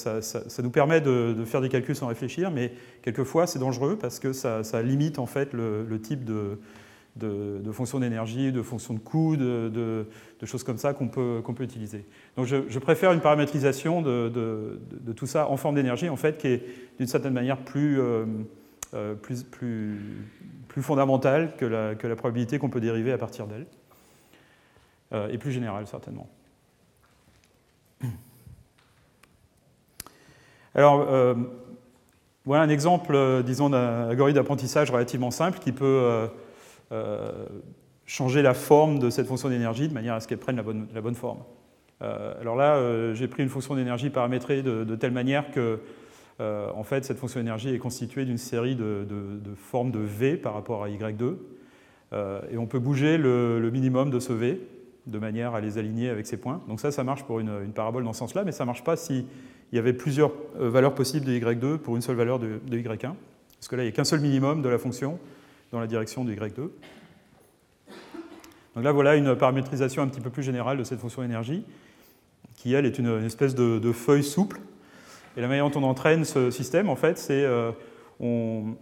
nous permet de, faire des calculs sans réfléchir, mais quelquefois c'est dangereux parce que ça, limite en fait le type de, fonctions d'énergie, de fonctions de coût, de, choses comme ça qu'on peut, peut, utiliser. Donc je, préfère une paramétrisation de, tout ça en forme d'énergie, en fait, qui est d'une certaine manière plus, euh, euh, plus, plus, plus, fondamentale que la, que la probabilité qu'on peut dériver à partir d'elle, euh, et plus générale certainement. Alors, voilà un exemple, disons, d'un algorithme d'apprentissage relativement simple qui peut euh, changer la forme de cette fonction d'énergie de manière à ce qu'elle prenne la bonne, la bonne forme. Euh, alors là, euh, j'ai pris une fonction d'énergie paramétrée de, telle manière que en fait, cette fonction d'énergie est constituée d'une série de, formes de V par rapport à Y2. et on peut bouger le, minimum de ce V de manière à les aligner avec ces points. Donc ça, ça marche pour une, parabole dans ce sens-là, mais ça ne marche pas s'il y avait plusieurs valeurs possibles de Y2 pour une seule valeur de, de Y1. Parce que là, il n'y a qu'un seul minimum de la fonction dans la direction du Y2. Donc là, voilà une paramétrisation un petit peu plus générale de cette fonction énergie, qui, elle, est une, espèce de, feuille souple. Et la manière dont on entraîne ce système, en fait, c'est euh, on,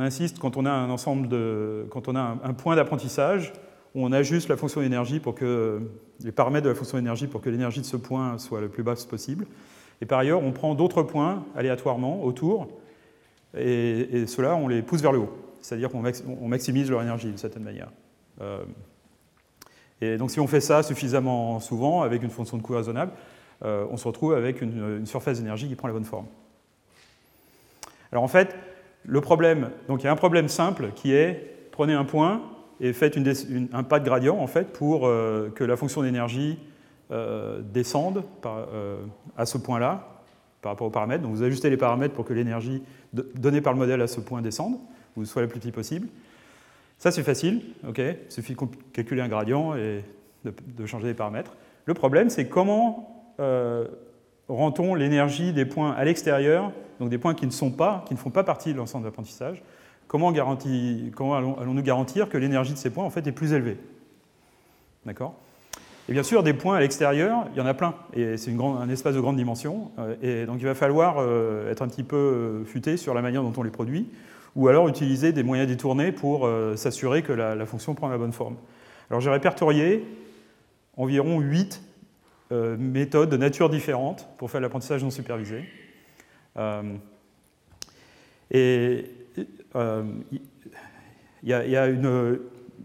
insiste quand on a un ensemble de, quand on a un, point d'apprentissage, on ajuste la fonction d'énergie pour que les paramètres de la fonction d'énergie pour que l'énergie de ce point soit le plus basse possible. Et par ailleurs, on prend d'autres points aléatoirement autour, et, et ceux-là, on les pousse vers le haut c'est-à-dire qu'on maximise leur énergie d'une certaine manière. Euh, et donc si on fait ça suffisamment souvent, avec une fonction de coût raisonnable, euh, on se retrouve avec une, surface d'énergie qui prend la bonne forme. Alors en fait, le problème, donc il y a un problème simple qui est, prenez un point et faites un pas de gradient en fait pour euh, que la fonction d'énergie descende à ce point-là par rapport aux paramètres. Donc vous ajustez les paramètres pour que l'énergie donnée par le modèle à ce point descende ou soit le plus petit possible. Ça, c'est facile, ok il suffit de calculer un gradient et de, changer les paramètres. Le problème, c'est comment euh, rend-on l'énergie des points à l'extérieur, donc des points qui ne, sont pas, qui ne font pas partie de l'ensemble d'apprentissage, comment, comment allons-nous garantir que l'énergie de ces points en fait, est plus élevée? D'accord? Et bien sûr, des points à l'extérieur, il y en a plein, et c'est un espace de grande dimension, et donc il va falloir être un petit peu futé sur la manière dont on les produit, ou alors utiliser des moyens détournés pour s'assurer que la, fonction prend la bonne forme. Alors j'ai répertorié environ 8 méthodes de nature différente pour faire l'apprentissage non supervisé. et il y, a une,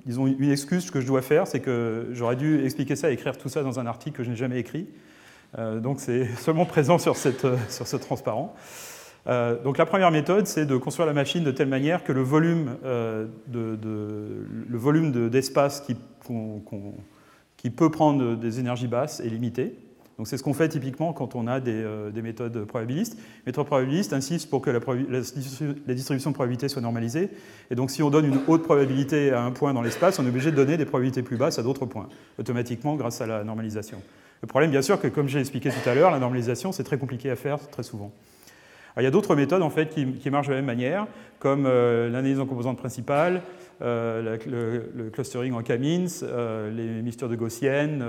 disons, une excuse que je dois faire, c'est que j'aurais dû expliquer ça et écrire tout ça dans un article que je n'ai jamais écrit. Euh, donc c'est seulement présent sur, cette, sur ce transparent. Euh, donc la première méthode, c'est de construire la machine de telle manière que le volume, euh, de, d'espace qui, peut prendre des énergies basses est limité. Donc c'est ce qu'on fait typiquement quand on a des, euh, méthodes probabilistes. Les méthodes probabilistes insistent pour que la, distribution de probabilité soit normalisée. Et donc si on donne une haute probabilité à un point dans l'espace, on est obligé de donner des probabilités plus basses à d'autres points, automatiquement grâce à la normalisation. Le problème, bien sûr, que comme j'ai expliqué tout à l'heure, la normalisation, c'est très compliqué à faire très souvent il y a d'autres méthodes en fait, qui, marchent de la même manière, comme euh, l'analyse en composantes principales, euh, le, clustering en K-means, euh, les mixtures de Gaussienne,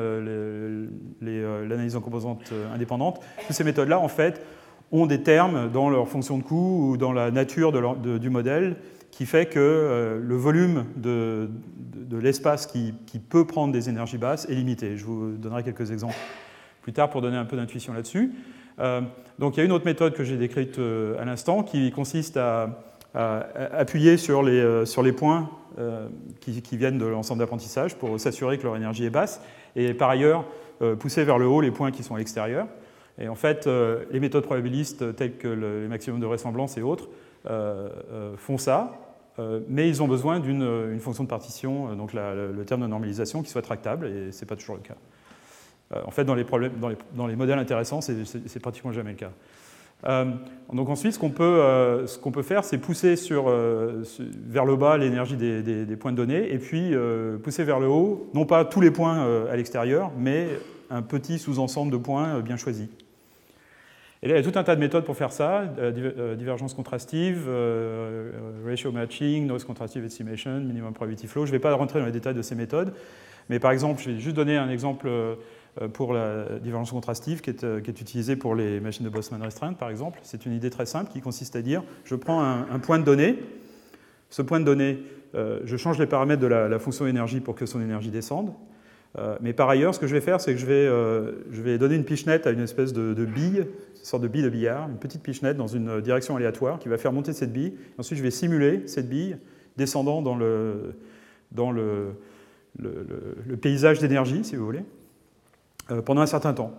l'analyse en composantes indépendantes. Toutes ces méthodes-là, en fait, ont des termes dans leur fonction de coût ou dans la nature du modèle qui fait que le volume de, l'espace qui, peut prendre des énergies basses est limité. Je vous donnerai quelques exemples plus tard pour donner un peu d'intuition là-dessus. Euh, donc il y a une autre méthode que j'ai décrite euh, à l'instant qui consiste à, appuyer euh, sur les points qui, viennent de l'ensemble d'apprentissage pour s'assurer que leur énergie est basse et par ailleurs pousser vers le haut les points qui sont à l'extérieur. Et en fait, les méthodes probabilistes telles que les maximums de vraisemblance et autres font ça, mais ils ont besoin d'une fonction de partition, donc le terme de normalisation, qui soit tractable, et ce n'est pas toujours le cas. Euh, en fait, dans les, dans les, modèles intéressants, c'est pratiquement jamais le cas. Euh, donc ensuite, ce qu'on peut, euh, peut, faire, c'est pousser sur, vers le bas l'énergie des, points de données, et puis pousser vers le haut, non pas tous les points à l'extérieur, mais un petit sous-ensemble de points bien choisis. Et il y a tout un tas de méthodes pour faire ça, divergence contrastive, ratio matching, noise contrastive estimation, minimum probability flow. Je ne vais pas rentrer dans les détails de ces méthodes, mais par exemple, je vais juste donner un exemple euh, pour la divergence contrastive euh, qui est, utilisée pour les machines de Boltzmann restreintes, par exemple. C'est une idée très simple qui consiste à dire je prends un, point de données, ce point de données, euh, je change les paramètres de la, fonction énergie pour que son énergie descende. mais par ailleurs, ce que je vais faire, c'est que je vais, donner une pichenette à une espèce de, bille, une sorte de bille de billard, une petite pichenette dans une direction aléatoire qui va faire monter cette bille. Ensuite, je vais simuler cette bille descendant dans le paysage d'énergie, si vous voulez. Euh, pendant un certain temps.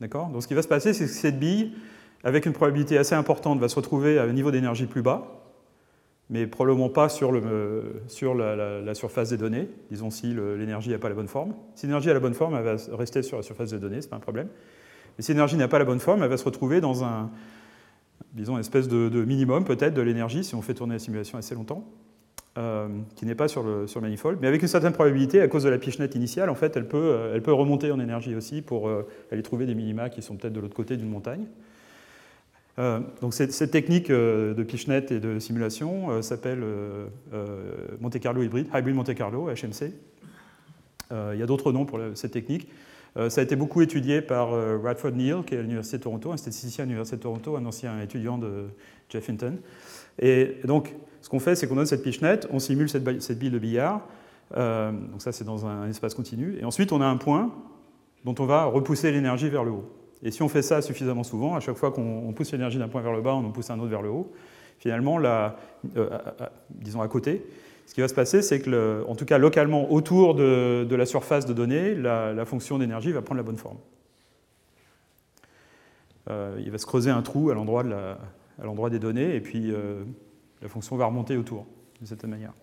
Donc ce qui va se passer, c'est que cette bille, avec une probabilité assez importante, va se retrouver à un niveau d'énergie plus bas, mais probablement pas sur, le, sur la, surface des données, disons si l'énergie n'a pas la bonne forme. Si l'énergie a la bonne forme, elle va rester sur la surface des données, ce n'est pas un problème. Mais si l'énergie n'a pas la bonne forme, elle va se retrouver dans un, disons, une espèce de minimum peut-être de l'énergie, si on fait tourner la simulation assez longtemps. Euh, qui n'est pas sur le, sur manifold, mais avec une certaine probabilité, à cause de la pichenette initiale, en fait, elle peut, euh, elle peut remonter en énergie aussi pour euh, aller trouver des minima qui sont peut-être de l'autre côté d'une montagne. donc cette, technique de pichenette et de simulation s'appelle Monte Carlo Hybrid, Hybrid Monte Carlo, HMC. il y a d'autres noms pour cette technique. ça a été beaucoup étudié par Radford Neal, qui est à l'Université de Toronto, un statisticien à l'Université de Toronto, un ancien étudiant de Jeff Hinton. Et donc, ce qu'on fait, c'est qu'on donne cette pichenette, on simule cette, bille de billard, euh, donc ça c'est dans un, espace continu, et ensuite on a un point dont on va repousser l'énergie vers le haut. Et si on fait ça suffisamment souvent, à chaque fois qu'on pousse l'énergie d'un point vers le bas, on en pousse un autre vers le haut, finalement, euh, disons à côté, ce qui va se passer, c'est que, en tout cas localement, autour de, la surface de données, la, fonction d'énergie va prendre la bonne forme. Euh, il va se creuser un trou à l'endroit des données, et puis la fonction va remonter autour, de cette manière.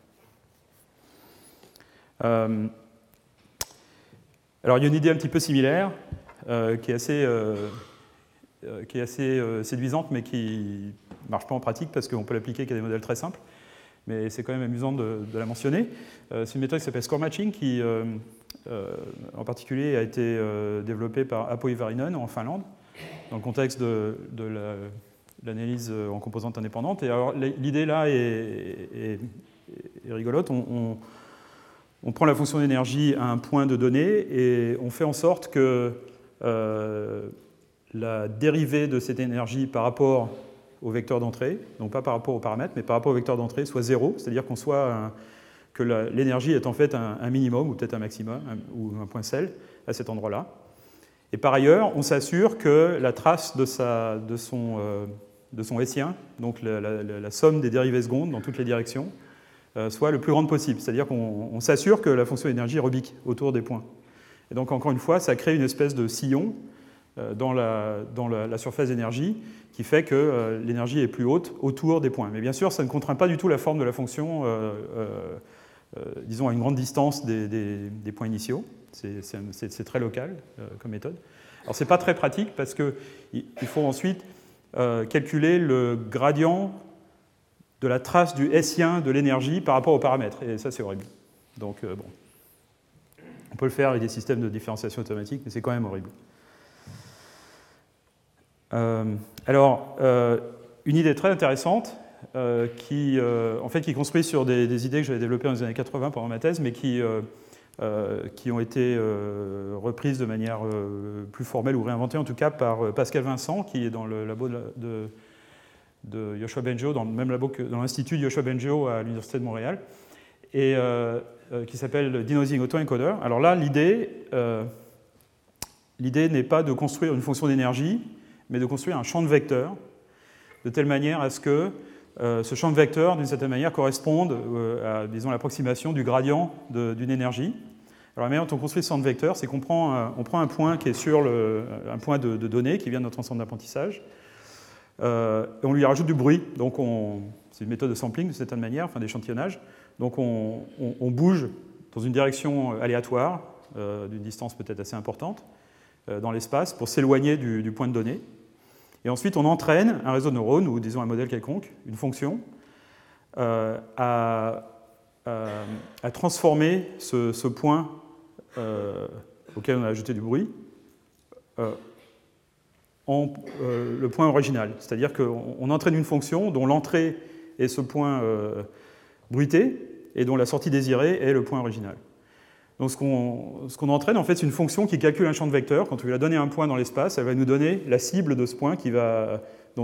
Euh, alors il y a une idée un petit peu similaire, euh, qui est assez, euh, séduisante, mais qui ne marche pas en pratique parce qu'on peut l'appliquer qu'à des modèles très simples. Mais c'est quand même amusant de, la mentionner. c'est une méthode qui s'appelle score matching, qui en particulier a été développée par Apo Ivarinen en Finlande, dans le contexte de, de la l'analyse euh, en composantes indépendantes. Et alors l'idée là est, rigolote. On, prend la fonction d'énergie à un point de données et on fait en sorte que euh, la dérivée de cette énergie par rapport au vecteur d'entrée, donc pas par rapport aux paramètres, mais par rapport au vecteur d'entrée, soit zéro, c'est-à-dire qu'on soit que l'énergie est en fait un, minimum ou peut-être un maximum ou un point sel à cet endroit-là. Et par ailleurs, on s'assure que la trace de, sa, de, son, euh, de son Hessien, donc la, somme des dérivées secondes dans toutes les directions, euh, soit le plus grande possible. C'est-à-dire qu'on s'assure que la fonction d'énergie rebique autour des points. Et donc, encore une fois, ça crée une espèce de sillon euh, dans la, dans la surface d'énergie qui fait que euh, l'énergie est plus haute autour des points. Mais bien sûr, ça ne contraint pas du tout la forme de la fonction, disons, à une grande distance des, des, points initiaux. C'est très local comme méthode. Alors, ce n'est pas très pratique parce qu'il faut ensuite calculer le gradient de la trace du Hessien de l'énergie par rapport aux paramètres. Et ça, c'est horrible. Donc, euh, bon. On peut le faire avec des systèmes de différenciation automatique, mais c'est quand même horrible. Euh, alors, euh, une idée très intéressante, qui, en fait, qui construit sur des, idées que j'avais développées dans les années 80 pendant ma thèse, mais qui, qui ont été reprises de manière plus formelle ou réinventées, en tout cas, par Pascal Vincent, qui est dans le labo de de Yoshua Bengio, dans le même labo que dans l'Institut Yoshua Bengio à l'Université de Montréal, et euh, euh, qui s'appelle Denoising Autoencoder. Alors là, l'idée, euh, l'idée n'est pas de construire une fonction d'énergie, mais de construire un champ de vecteurs, de telle manière à ce que ce champ de vecteurs, d'une certaine manière, corresponde à disons, l'approximation du gradient d'une énergie. Alors la manière dont on construit ce champ de vecteurs, c'est qu'on prend, on prend un point qui est sur le, un point de, données qui vient de notre ensemble d'apprentissage, euh, et on lui rajoute du bruit. Donc c'est une méthode de sampling de certaine manière, enfin d'échantillonnage. Donc on, bouge dans une direction aléatoire, euh, d'une distance peut-être assez importante, euh, dans l'espace, pour s'éloigner du, point de données. Et ensuite, on entraîne un réseau de neurones, ou disons un modèle quelconque, une fonction, à, transformer ce, point auquel on a ajouté du bruit en euh, le point original. C'est-à-dire qu'on entraîne une fonction dont l'entrée est ce point euh, bruité et dont la sortie désirée est le point original. Donc ce qu'on entraîne, en fait, c'est une fonction qui calcule un champ de vecteurs. Quand on lui a donné un point dans l'espace, elle va nous donner la cible de ce point qui va,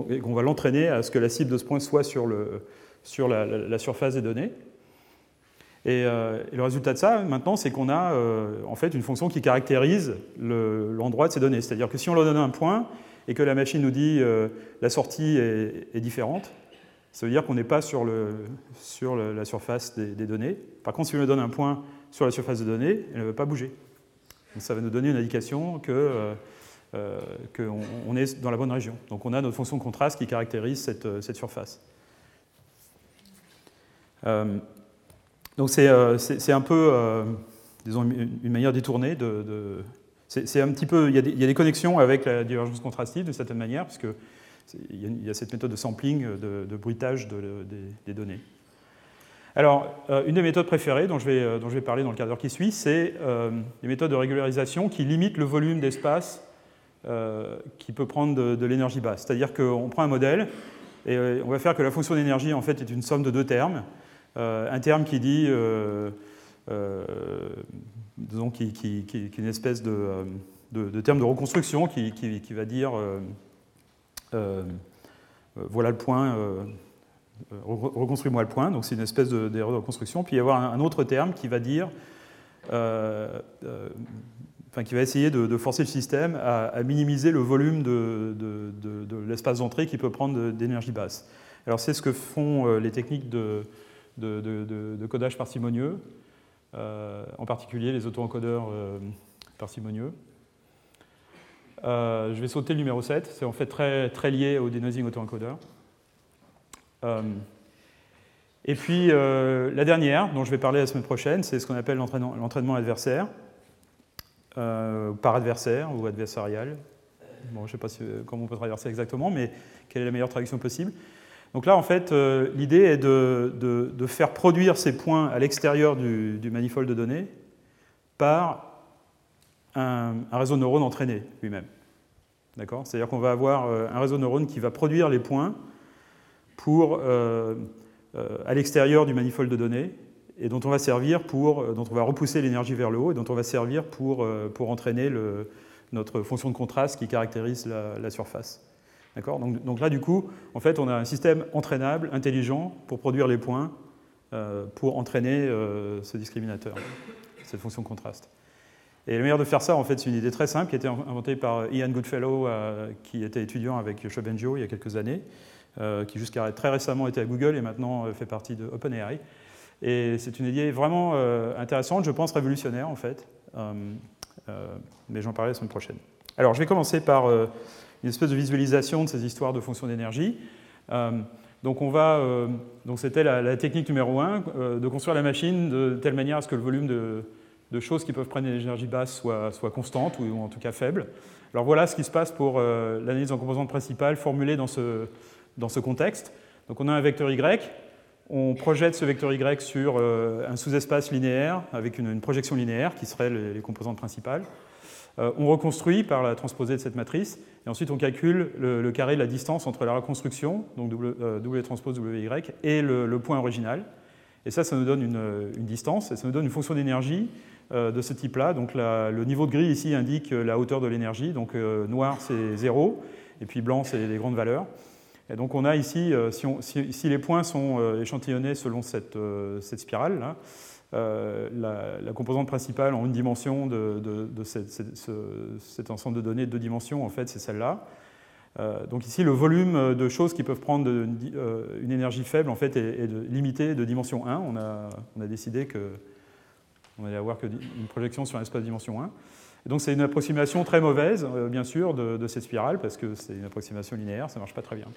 et qu'on va l'entraîner à ce que la cible de ce point soit sur, la, surface des données. Euh, et, le résultat de ça, maintenant, c'est qu'on a en fait une fonction qui caractérise l'endroit de ces données. C'est-à-dire que si on leur donne un point, et que la machine nous dit euh, la sortie est, différente, ça veut dire qu'on n'est pas sur, la surface des, données. Par contre, si on lui donne un point sur la surface des données, elle ne va pas bouger. Donc ça va nous donner une indication qu'on euh, euh, on est dans la bonne région. Donc on a notre fonction de contraste qui caractérise cette, cette surface. donc c'est un peu, une manière détournée de il y, a des, connexions avec la divergence contrastive de certaine manière, parce qu'il y, y, a cette méthode de sampling, de, bruitage des, données. Alors, euh, une des méthodes préférées dont je vais, euh, dont je vais parler dans le quart d'heure qui suit, c'est euh, les méthodes de régularisation qui limitent le volume d'espace qui peut prendre de, l'énergie basse. C'est-à-dire qu'on prend un modèle et on va faire que la fonction d'énergie en fait est une somme de deux termes. un terme qui dit disons, qui, est une espèce de, de, terme de reconstruction qui, va dire voilà le point, reconstruis-moi le point, donc c'est une espèce d'erreur de, reconstruction. Puis il y avoir un, autre terme qui va dire, enfin, qui va essayer de, forcer le système à, minimiser le volume de, l'espace d'entrée qui peut prendre d'énergie basse. Alors c'est ce que font les techniques de, codage parcimonieux. Euh, en particulier les auto-encodeurs euh, parcimonieux. Euh, je vais sauter le numéro 7, c'est en fait très, très lié au denosing auto-encodeur. Et puis la dernière, dont je vais parler la semaine prochaine, c'est ce qu'on appelle l'entraînement adversaire, par adversaire ou adversarial. Bon, je ne sais pas comment on peut traverser exactement, mais quelle est la meilleure traduction possible donc là, en fait, euh, l'idée est de, faire produire ces points à l'extérieur du, manifold de données par un, réseau de neurones entraîné lui-même. D'accord? C'est-à-dire qu'on va avoir euh, un réseau de neurones qui va produire les points pour, euh, à l'extérieur du manifold de données et dont on va servir pour, dont on va repousser l'énergie vers le haut et dont on va servir pour, pour entraîner notre fonction de contraste qui caractérise la, surface. Donc, donc, là, du coup, en fait, on a un système entraînable, intelligent, pour produire les points, pour entraîner ce discriminateur, cette fonction de contraste. Et la manière de faire ça, en fait, c'est une idée très simple qui a été inventée par Ian Goodfellow, euh, qui était étudiant avec Shobenjo il y a quelques années, euh, qui jusqu'à très récemment était à Google et maintenant euh, fait partie de OpenAI. Et c'est une idée vraiment intéressante, je pense révolutionnaire en fait. mais j'en parlerai la semaine prochaine. Alors, je vais commencer par une espèce de visualisation de ces histoires de fonctions d'énergie. donc, on va, donc c'était la, technique numéro un, de construire la machine de telle manière à ce que le volume de, choses qui peuvent prendre une énergie basse soient, constantes ou, en tout cas faibles. Alors voilà ce qui se passe pour euh, l'analyse en composantes principales formulée dans ce, dans ce contexte. Donc on a un vecteur Y, on projette ce vecteur Y sur euh, un sous-espace linéaire avec une, projection linéaire qui serait les, composantes principales. Euh, on reconstruit par la transposée de cette matrice et ensuite on calcule le, carré de la distance entre la reconstruction, donc W, transpose WY, et le, point original. Et ça, ça nous donne une, une, distance et ça nous donne une fonction d'énergie euh, de ce type-là. Donc le niveau de gris ici indique euh, la hauteur de l'énergie. Donc euh, noir c'est 0 et puis blanc c'est les grandes valeurs. Et donc on a ici, si, les points sont échantillonnés selon cette, spirale, là, la, composante principale en une dimension de, cet ensemble de données de deux dimensions, en fait, c'est celle-là. donc ici, le volume de choses qui peuvent prendre une énergie faible en fait, est, limité de dimension 1. On a, décidé que on allait avoir une projection sur un espace dimension 1. Donc c'est une approximation très mauvaise, euh, bien sûr, de, cette spirale, parce que c'est une approximation linéaire, ça ne marche pas très bien.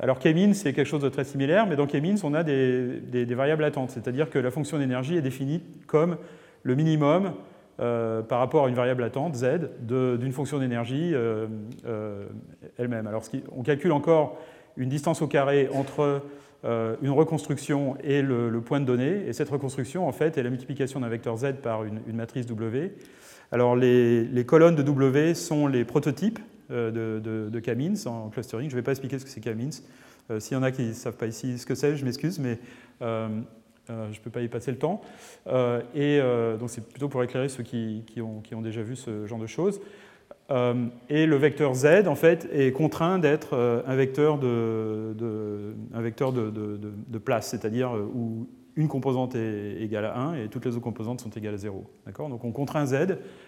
Alors K-min, c'est quelque chose de très similaire, mais dans K-min, on a des, variables latentes, c'est-à-dire que la fonction d'énergie est définie comme le minimum euh, par rapport à une variable latente, z, d'une fonction d'énergie euh, elle-même. Alors on calcule encore une distance au carré entre une reconstruction et le, point de données. Et cette reconstruction, en fait, est la multiplication d'un vecteur z par une, matrice W. Alors, les, colonnes de W sont les prototypes euh, de, de, K-means en clustering. Je ne vais pas expliquer ce que c'est K-means. Euh, s'il y en a qui ne savent pas ici ce que c'est, je m'excuse, mais je ne peux pas y passer le temps. et donc, c'est plutôt pour éclairer ceux qui, ont, déjà vu ce genre de choses. Euh, et le vecteur z, en fait, est contraint d'être euh, un vecteur de, un vecteur de, place, c'est-à-dire euh, où une composante est égale à 1 et toutes les autres composantes sont égales à 0. Donc on contraint z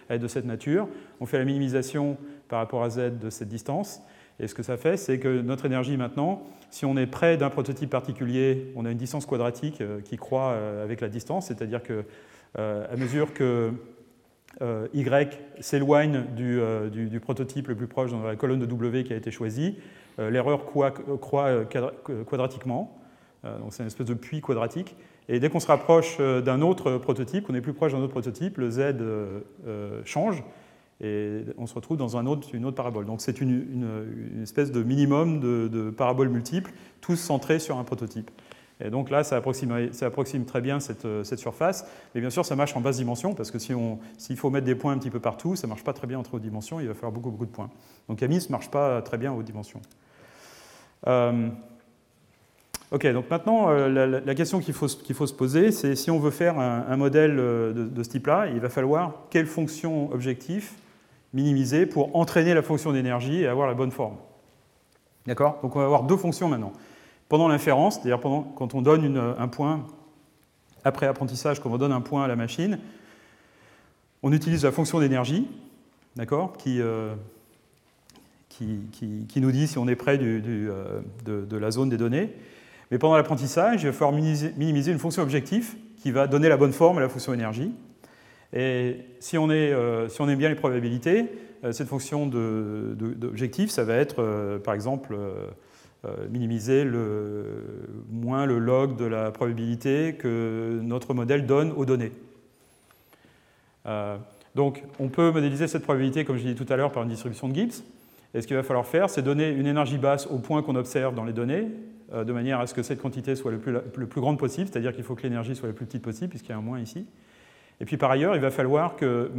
à être de cette nature, on fait la minimisation par rapport à z de cette distance, et ce que ça fait, c'est que notre énergie maintenant, si on est près d'un prototype particulier, on a une distance quadratique qui croît avec la distance, c'est-à-dire que à mesure que euh, y s'éloigne euh, du, prototype le plus proche dans la colonne de W qui a été choisie, euh, l'erreur croît, quadratiquement. donc c'est une espèce de puits quadratique. Et dès qu'on se rapproche d'un autre prototype, qu'on est plus proche d'un autre prototype, le Z change et on se retrouve dans une autre parabole. Donc c'est une, espèce de minimum de, paraboles multiples, tous centrés sur un prototype. Et donc là, ça approxime, très bien euh, cette, surface. Mais bien sûr, ça marche en basse dimension, parce que s'il si faut mettre des points un petit peu partout, ça ne marche pas très bien entre hautes dimensions, il va falloir beaucoup, beaucoup de points. Donc AMIS ne marche pas très bien en haute dimension. Euh, ok, donc maintenant, euh, la, question qu'il faut, qu'il faut, se poser, c'est si on veut faire un, modèle de, de ce type-là, il va falloir quelle fonction objectif minimiser pour entraîner la fonction d'énergie et avoir la bonne forme. D'accord? Donc on va avoir deux fonctions maintenant pendant l'inférence, c'est-à-dire quand on donne un point, après apprentissage, quand on donne un point à la machine, on utilise la fonction d'énergie, d'accord, qui, euh, qui, qui, nous dit si on est près euh, de, la zone des données. Mais pendant l'apprentissage, il va falloir minimiser, une fonction objectif qui va donner la bonne forme à la fonction énergie. Et si on, euh, aime bien les probabilités, cette fonction d'objectif, ça va être, par exemple, euh, minimiser le, moins le log de la probabilité que notre modèle donne aux données. Euh, donc on peut modéliser cette probabilité, comme je l'ai dit tout à l'heure, par une distribution de Gibbs. Et ce qu'il va falloir faire, c'est donner une énergie basse au point qu'on observe dans les données, euh, de manière à ce que cette quantité soit le plus, grande possible, c'est-à-dire qu'il faut que l'énergie soit la plus petite possible, puisqu'il y a un moins ici. Et puis par ailleurs, il va falloir que,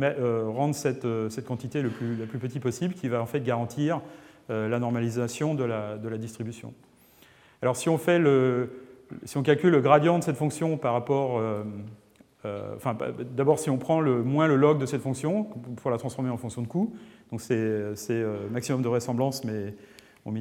rendre cette, cette quantité le plus, la plus petite possible, qui va en fait garantir euh, la normalisation de la, distribution. Alors si on fait le, si on calcule le gradient de cette fonction par rapport... enfin, bah, d'abord, si on prend le, moins le log de cette fonction, pour la transformer en fonction de coût, donc c'est maximum de ressemblance, mais on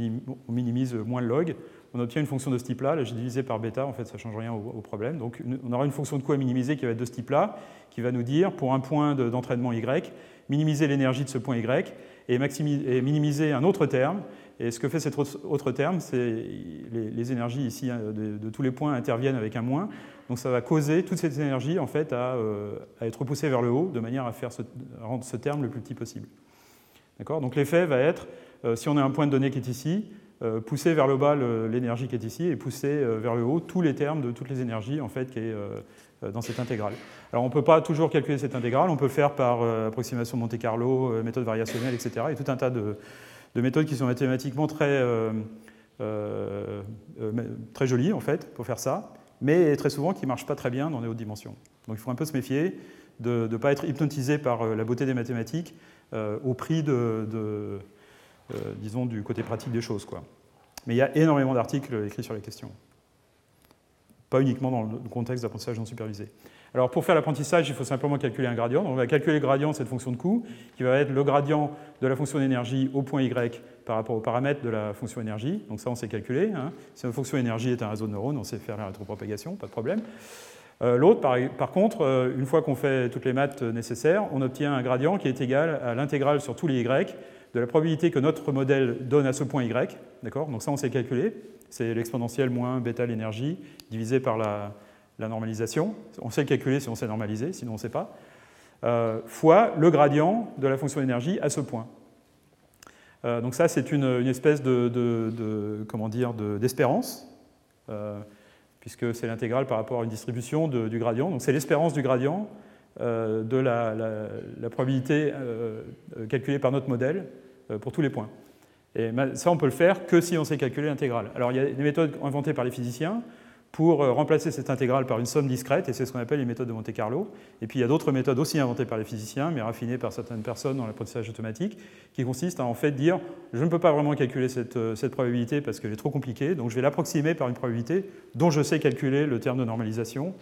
minimise moins le log on obtient une fonction de ce type-là. Là, j'ai divisé par bêta, en fait, ça ne change rien au, problème. Donc, on aura une fonction de coût à minimiser qui va être de ce type-là, qui va nous dire, pour un point d'entraînement Y, minimiser l'énergie de ce point Y et, minimiser un autre terme. Et ce que fait cet autre terme, c'est les, énergies ici hein, de, tous les points interviennent avec un moins. Donc ça va causer toute cette énergie en fait, à, euh, être repoussée vers le haut de manière à, faire rendre ce terme le plus petit possible. Donc l'effet va être, euh, si on a un point de données qui est ici, pousser vers le bas l'énergie qui est ici et pousser euh, vers le haut tous les termes de toutes les énergies en fait, qui est euh, dans cette intégrale. Alors on ne peut pas toujours calculer cette intégrale, on peut le faire par approximation de Monte-Carlo, méthode variationnelle, etc. A tout un tas de, méthodes qui sont mathématiquement très, très jolies en fait pour faire ça, mais très souvent qui ne marchent pas très bien dans les hautes dimensions. Donc il faut un peu se méfier de ne pas être hypnotisé par la beauté des mathématiques au prix de euh, disons, du côté pratique des choses. Quoi. Mais il y a énormément d'articles écrits sur les questions. Pas uniquement dans le contexte d'apprentissage non supervisé. Alors pour faire l'apprentissage, il faut simplement calculer un gradient. on va calculer le gradient cette fonction de coût, qui va être le gradient de la fonction d'énergie au point y par rapport au paramètre de la fonction énergie. Donc ça, on sait calculer. Hein. Si la fonction énergie est un réseau de neurones, on sait faire la rétropropagation, pas de problème. Euh, l'autre, par, par, contre, euh, une fois qu'on fait toutes les maths nécessaires, on obtient un gradient qui est égal à l'intégrale sur tous les y de la probabilité que notre modèle donne à ce point y. Donc ça, on sait calculer. C'est l'exponentielle moins bêta l'énergie divisé par la, normalisation. On sait le calculer si on sait normaliser, sinon on ne sait pas. Euh, fois le gradient de la fonction d'énergie à ce point. Euh, donc ça, c'est une, espèce de, comment dire d'espérance, euh, puisque c'est l'intégrale par rapport à une distribution du gradient. Donc c'est l'espérance du gradient de la, probabilité euh, calculée par notre modèle euh, pour tous les points. Et ça, on peut le faire que si on sait calculer l'intégrale. Alors, il y a des méthodes inventées par les physiciens pour remplacer cette intégrale par une somme discrète, et c'est ce qu'on appelle les méthodes de Monte-Carlo. Et puis il y a d'autres méthodes aussi inventées par les physiciens, mais raffinées par certaines personnes dans l'apprentissage automatique, qui consistent à en fait dire je ne peux pas vraiment calculer cette, cette probabilité parce qu'elle est trop compliquée, donc je vais l'approximer par une probabilité dont je sais calculer le terme de normalisation,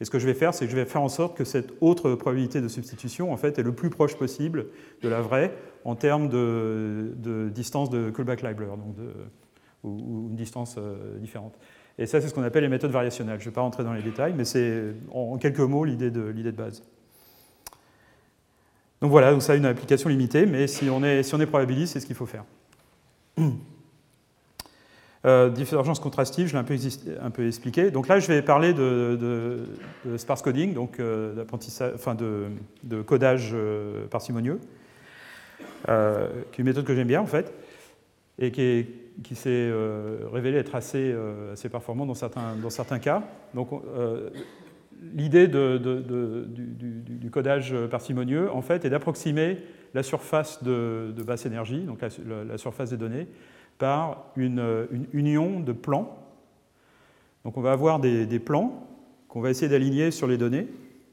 et ce que je vais faire, c'est que je vais faire en sorte que cette autre probabilité de substitution en fait, est le plus proche possible de la vraie en termes de, distance de Kullback-Leibler, ou, une distance euh, différente. Et ça, c'est ce qu'on appelle les méthodes variationnelles. Je ne vais pas rentrer dans les détails, mais c'est en quelques mots l'idée de, de base. Donc voilà, donc ça a une application limitée, mais si on est, si on est probabiliste, c'est ce qu'il faut faire. Euh, divergence contrastive, je l'ai un peu, expliqué. Donc là, je vais parler de, sparse coding, donc euh, enfin de, codage euh, parcimonieux, qui est une méthode que j'aime bien en fait, et qui, s'est révélée être assez, assez performante dans certains, dans certains cas. Donc l'idée du, du, codage parcimonieux, en fait, est d'approximer la surface de, basse énergie, donc la surface des données, par une, union de plans. Donc on va avoir des, plans qu'on va essayer d'aligner sur les données,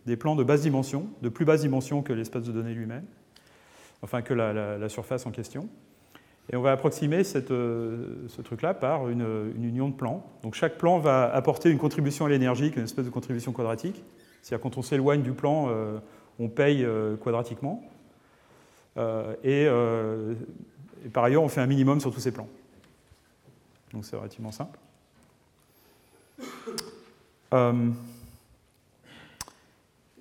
des plans de basse dimension, de plus basse dimension que l'espace de données lui-même, enfin que la, surface en question. Et on va approximer euh, ce truc-là par une, union de plans. Donc chaque plan va apporter une contribution à l'énergie, une espèce de contribution quadratique. C'est-à-dire quand on s'éloigne du plan, euh, on paye euh, quadratiquement. Et et par ailleurs, on fait un minimum sur tous ces plans. Donc c'est relativement simple. Euh,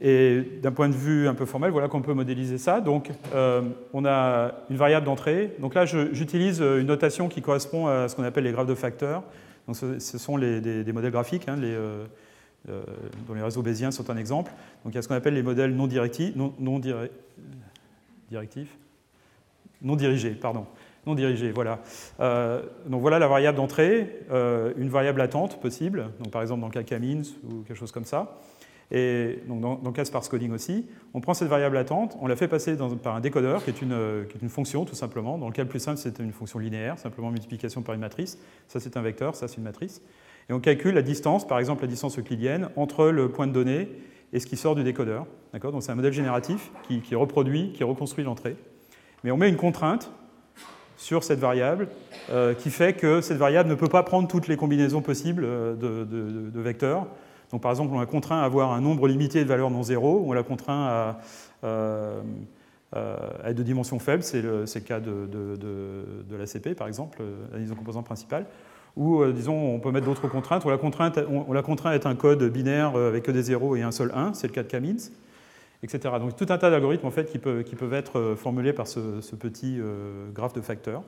et d'un point de vue un peu formel, voilà qu'on peut modéliser ça. Donc euh, on a une variable d'entrée. Donc là, j'utilise une notation qui correspond à ce qu'on appelle les graphes de facteurs. Donc ce, sont des, modèles graphiques, hein, euh, dont les réseaux bayésiens sont un exemple. Donc il y a ce qu'on appelle les modèles non non directifs non dirigé, pardon. Non dirigé, voilà. Euh, donc voilà la variable d'entrée, euh, une variable latente possible, donc par exemple dans le cas Camins ou quelque chose comme ça. Et donc dans, le cas sparse coding aussi, on prend cette variable latente, on la fait passer par un décodeur qui est, une, qui est, une, fonction tout simplement. Dans le cas le plus simple, c'est une fonction linéaire, simplement multiplication par une matrice. Ça c'est un vecteur, ça c'est une matrice. Et on calcule la distance, par exemple la distance euclidienne, entre le point de données et ce qui sort du décodeur. Donc c'est un modèle génératif qui, qui reproduit, qui reconstruit l'entrée. Mais on met une contrainte sur cette variable, qui fait que cette variable ne peut pas prendre toutes les combinaisons possibles de, vecteurs. Donc par exemple, on la contraint à avoir un nombre limité de valeurs non zéro, on la contraint à, être de dimension faible, c'est le, cas de, de, l'ACP par exemple, la liaison composante principale ou disons on peut mettre d'autres contraintes. On la, contrainte, on, la contraint à être un code binaire avec que des zéros et un seul 1, c'est le cas de Kamins etc. Donc tout un tas d'algorithmes en fait, qui, peuvent, être euh, formulés par ce, petit euh, graphe de facteurs,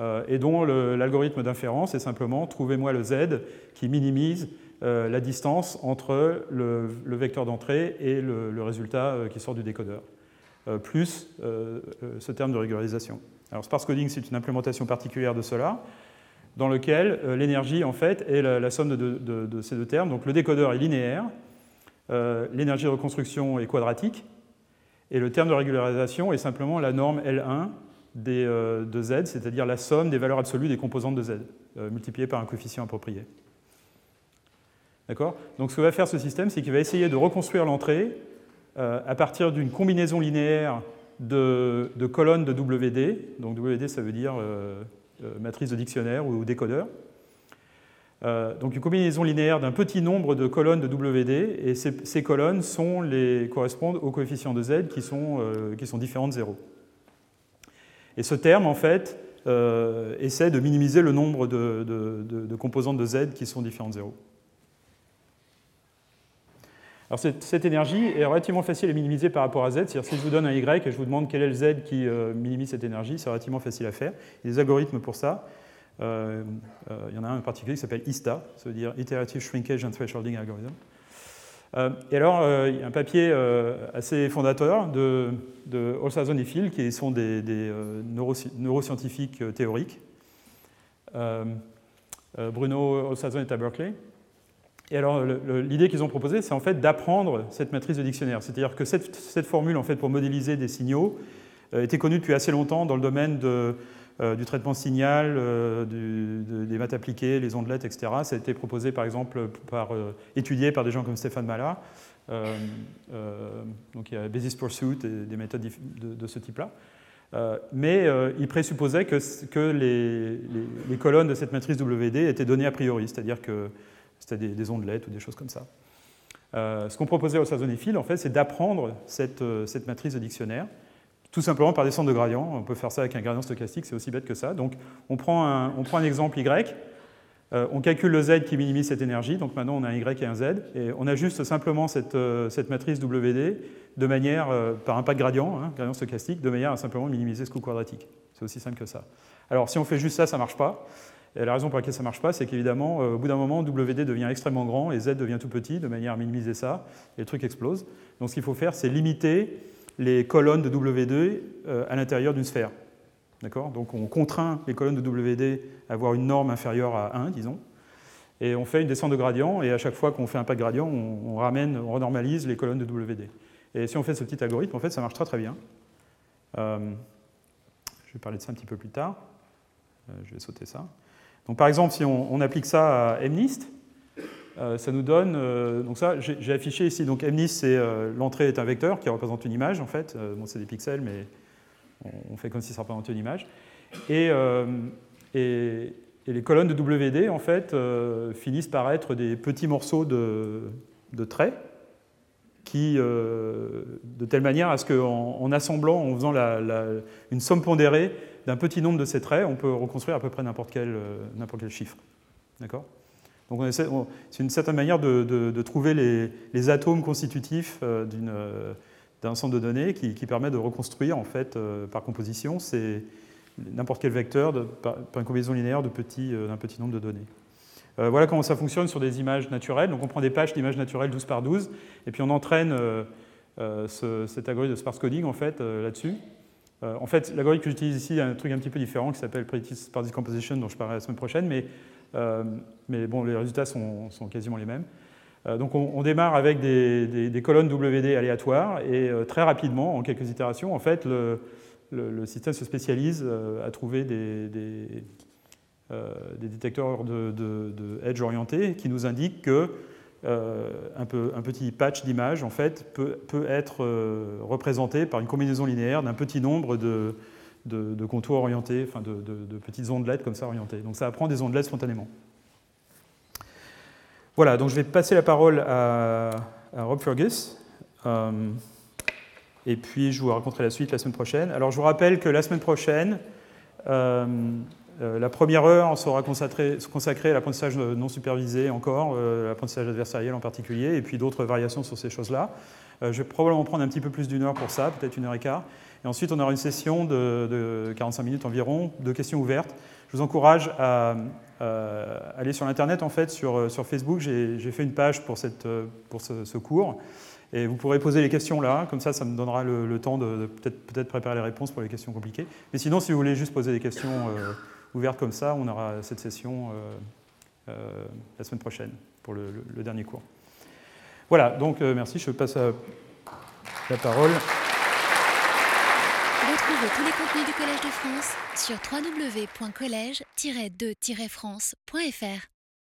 euh, et dont l'algorithme d'inférence est simplement trouvez-moi le z qui minimise la distance entre le, vecteur d'entrée et le, résultat qui sort du décodeur, plus ce terme de régularisation. Alors sparse coding, c'est une implémentation particulière de cela, dans lequel l'énergie en fait est la, somme de, de, ces deux termes. Donc le décodeur est linéaire, euh, l'énergie de reconstruction est quadratique, et le terme de régularisation est simplement la norme L1 euh, de Z, c'est-à-dire la somme des valeurs absolues des composantes de Z, euh, multipliée par un coefficient approprié. D'accord? Donc ce que va faire ce système, c'est qu'il va essayer de reconstruire l'entrée à partir d'une combinaison linéaire de, colonnes de WD. Donc WD, ça veut dire matrice de dictionnaire ou décodeur. Euh, donc une combinaison linéaire d'un petit nombre de colonnes de WD, et ces, colonnes correspondent aux coefficients de Z qui sont, euh, différents de 0. Et ce terme, en fait, euh, essaie de minimiser le nombre de, de, composantes de Z qui sont différentes de 0. Alors cette, énergie est relativement facile à minimiser par rapport à Z. C'est-à-dire si je vous donne un Y et je vous demande quel est le Z qui minimise cette énergie, c'est relativement facile à faire. Il y a des algorithmes pour ça. Euh, euh, il y en a un en particulier qui s'appelle ISTA, ça veut dire Iterative Shrinkage and Thresholding Algorithm. Euh, et alors, il y a un papier assez fondateur de, de Olsazon et Phil, qui sont des, neuroscientifiques théoriques. Bruno Olsazon est à Berkeley. Et alors, l'idée qu'ils ont proposée, c'est en fait d'apprendre cette matrice de dictionnaire. C'est-à-dire que cette, formule, en fait, pour modéliser des signaux, était connue depuis assez longtemps dans le domaine euh, du traitement signal, euh, des maths appliquées, les ondelettes, etc. Ça a été proposé par exemple, euh, étudié par des gens comme Stéphane Mala. donc il y a Basis Pursuit et des méthodes de, ce type-là. mais il présupposait que, que les, colonnes de cette matrice WD étaient données a priori, c'est-à-dire que c'était des, ondelettes ou des choses comme ça. ce qu'on proposait au Sazonifil, en fait, c'est d'apprendre cette, cette, matrice de dictionnaire tout simplement par descente de gradient. On peut faire ça avec un gradient stochastique, c'est aussi bête que ça. Donc on prend un, exemple Y, euh, on calcule le Z qui minimise cette énergie, donc maintenant on a un Y et un Z, et on ajuste simplement cette, euh, matrice WD de manière, euh, par un pas de gradient, hein, gradient stochastique, de manière à simplement minimiser ce coût quadratique. C'est aussi simple que ça. Alors si on fait juste ça, ça ne marche pas. Et la raison pour laquelle ça ne marche pas, c'est qu'évidemment, au bout d'un moment, WD devient extrêmement grand et Z devient tout petit, de manière à minimiser ça, et le truc explose. Donc ce qu'il faut faire, c'est limiter les colonnes de W2 euh, à l'intérieur d'une sphère. Donc on contraint les colonnes de WD à avoir une norme inférieure à 1, disons, et on fait une descente de gradient, et à chaque fois qu'on fait un pas de gradient, on, ramène, on renormalise les colonnes de WD. Et si on fait ce petit algorithme, en fait, ça marche très très bien. Euh, je vais parler de ça un petit peu plus tard. Euh, je vais sauter ça. Donc par exemple, si on, applique ça à MNIST, euh, ça nous donne, euh, donc ça, j'ai affiché ici, donc MNIS, c'est euh, l'entrée est un vecteur qui représente une image en fait. bon, c'est des pixels, mais on, fait comme si ça représentait une image. Et, et, les colonnes de WD en fait finissent par être des petits morceaux de, de traits qui, de telle manière à ce qu'en en assemblant, en faisant la, une somme pondérée d'un petit nombre de ces traits, on peut reconstruire à peu près n'importe quel, quel chiffre. D'accord? Donc c'est une certaine manière de, trouver les, atomes constitutifs euh, euh, d'un ensemble de données qui, permet de reconstruire en fait euh, par composition n'importe quel vecteur par, une combinaison linéaire d'un petit, nombre de données. voilà comment ça fonctionne sur des images naturelles. Donc on prend des pages d'images naturelles 12 par 12 et puis on entraîne cet algorithme de sparse coding en fait là-dessus. En fait, l'algorithme que j'utilise ici, a un truc un petit peu différent qui s'appelle predictive sparse decomposition dont je parlerai la semaine prochaine, mais euh, mais bon, les résultats sont, quasiment les mêmes. Euh, donc on, démarre avec des, colonnes WD aléatoires et euh, très rapidement, en quelques itérations, en fait, le, système se spécialise à trouver des, détecteurs de, edge orientés qui nous indiquent que un, petit patch d'image en fait, peut, être représenté par une combinaison linéaire d'un petit nombre de, de, contours orientés, enfin de, de, petites ondelettes comme ça orientées. Donc ça apprend des ondelettes spontanément. Voilà, donc je vais passer la parole à, Rob Fergus. Euh, et puis je vous raconterai la suite la semaine prochaine. Alors je vous rappelle que la semaine prochaine, euh, euh, la première heure sera consacrée, consacrée à l'apprentissage non supervisé encore, l'apprentissage adversariel en particulier, et puis d'autres variations sur ces choses-là. je vais probablement prendre un petit peu plus d'une heure pour ça, peut-être une heure et quart. Et ensuite, on aura une session de, 45 minutes environ, de questions ouvertes. Je vous encourage à, aller sur l'Internet, en fait, sur, sur Facebook. J'ai fait une page pour, cette, pour ce, cours. Et vous pourrez poser les questions là, comme ça, ça me donnera le, temps de, peut-être peut préparer les réponses pour les questions compliquées. Mais sinon, si vous voulez juste poser des questions euh, ouvertes comme ça, on aura cette session euh, euh, la semaine prochaine pour le, le dernier cours. Voilà, donc merci, je passe à la parole. Retrouvez tous les contenus du Collège de France sur www.colège-2-france.fr.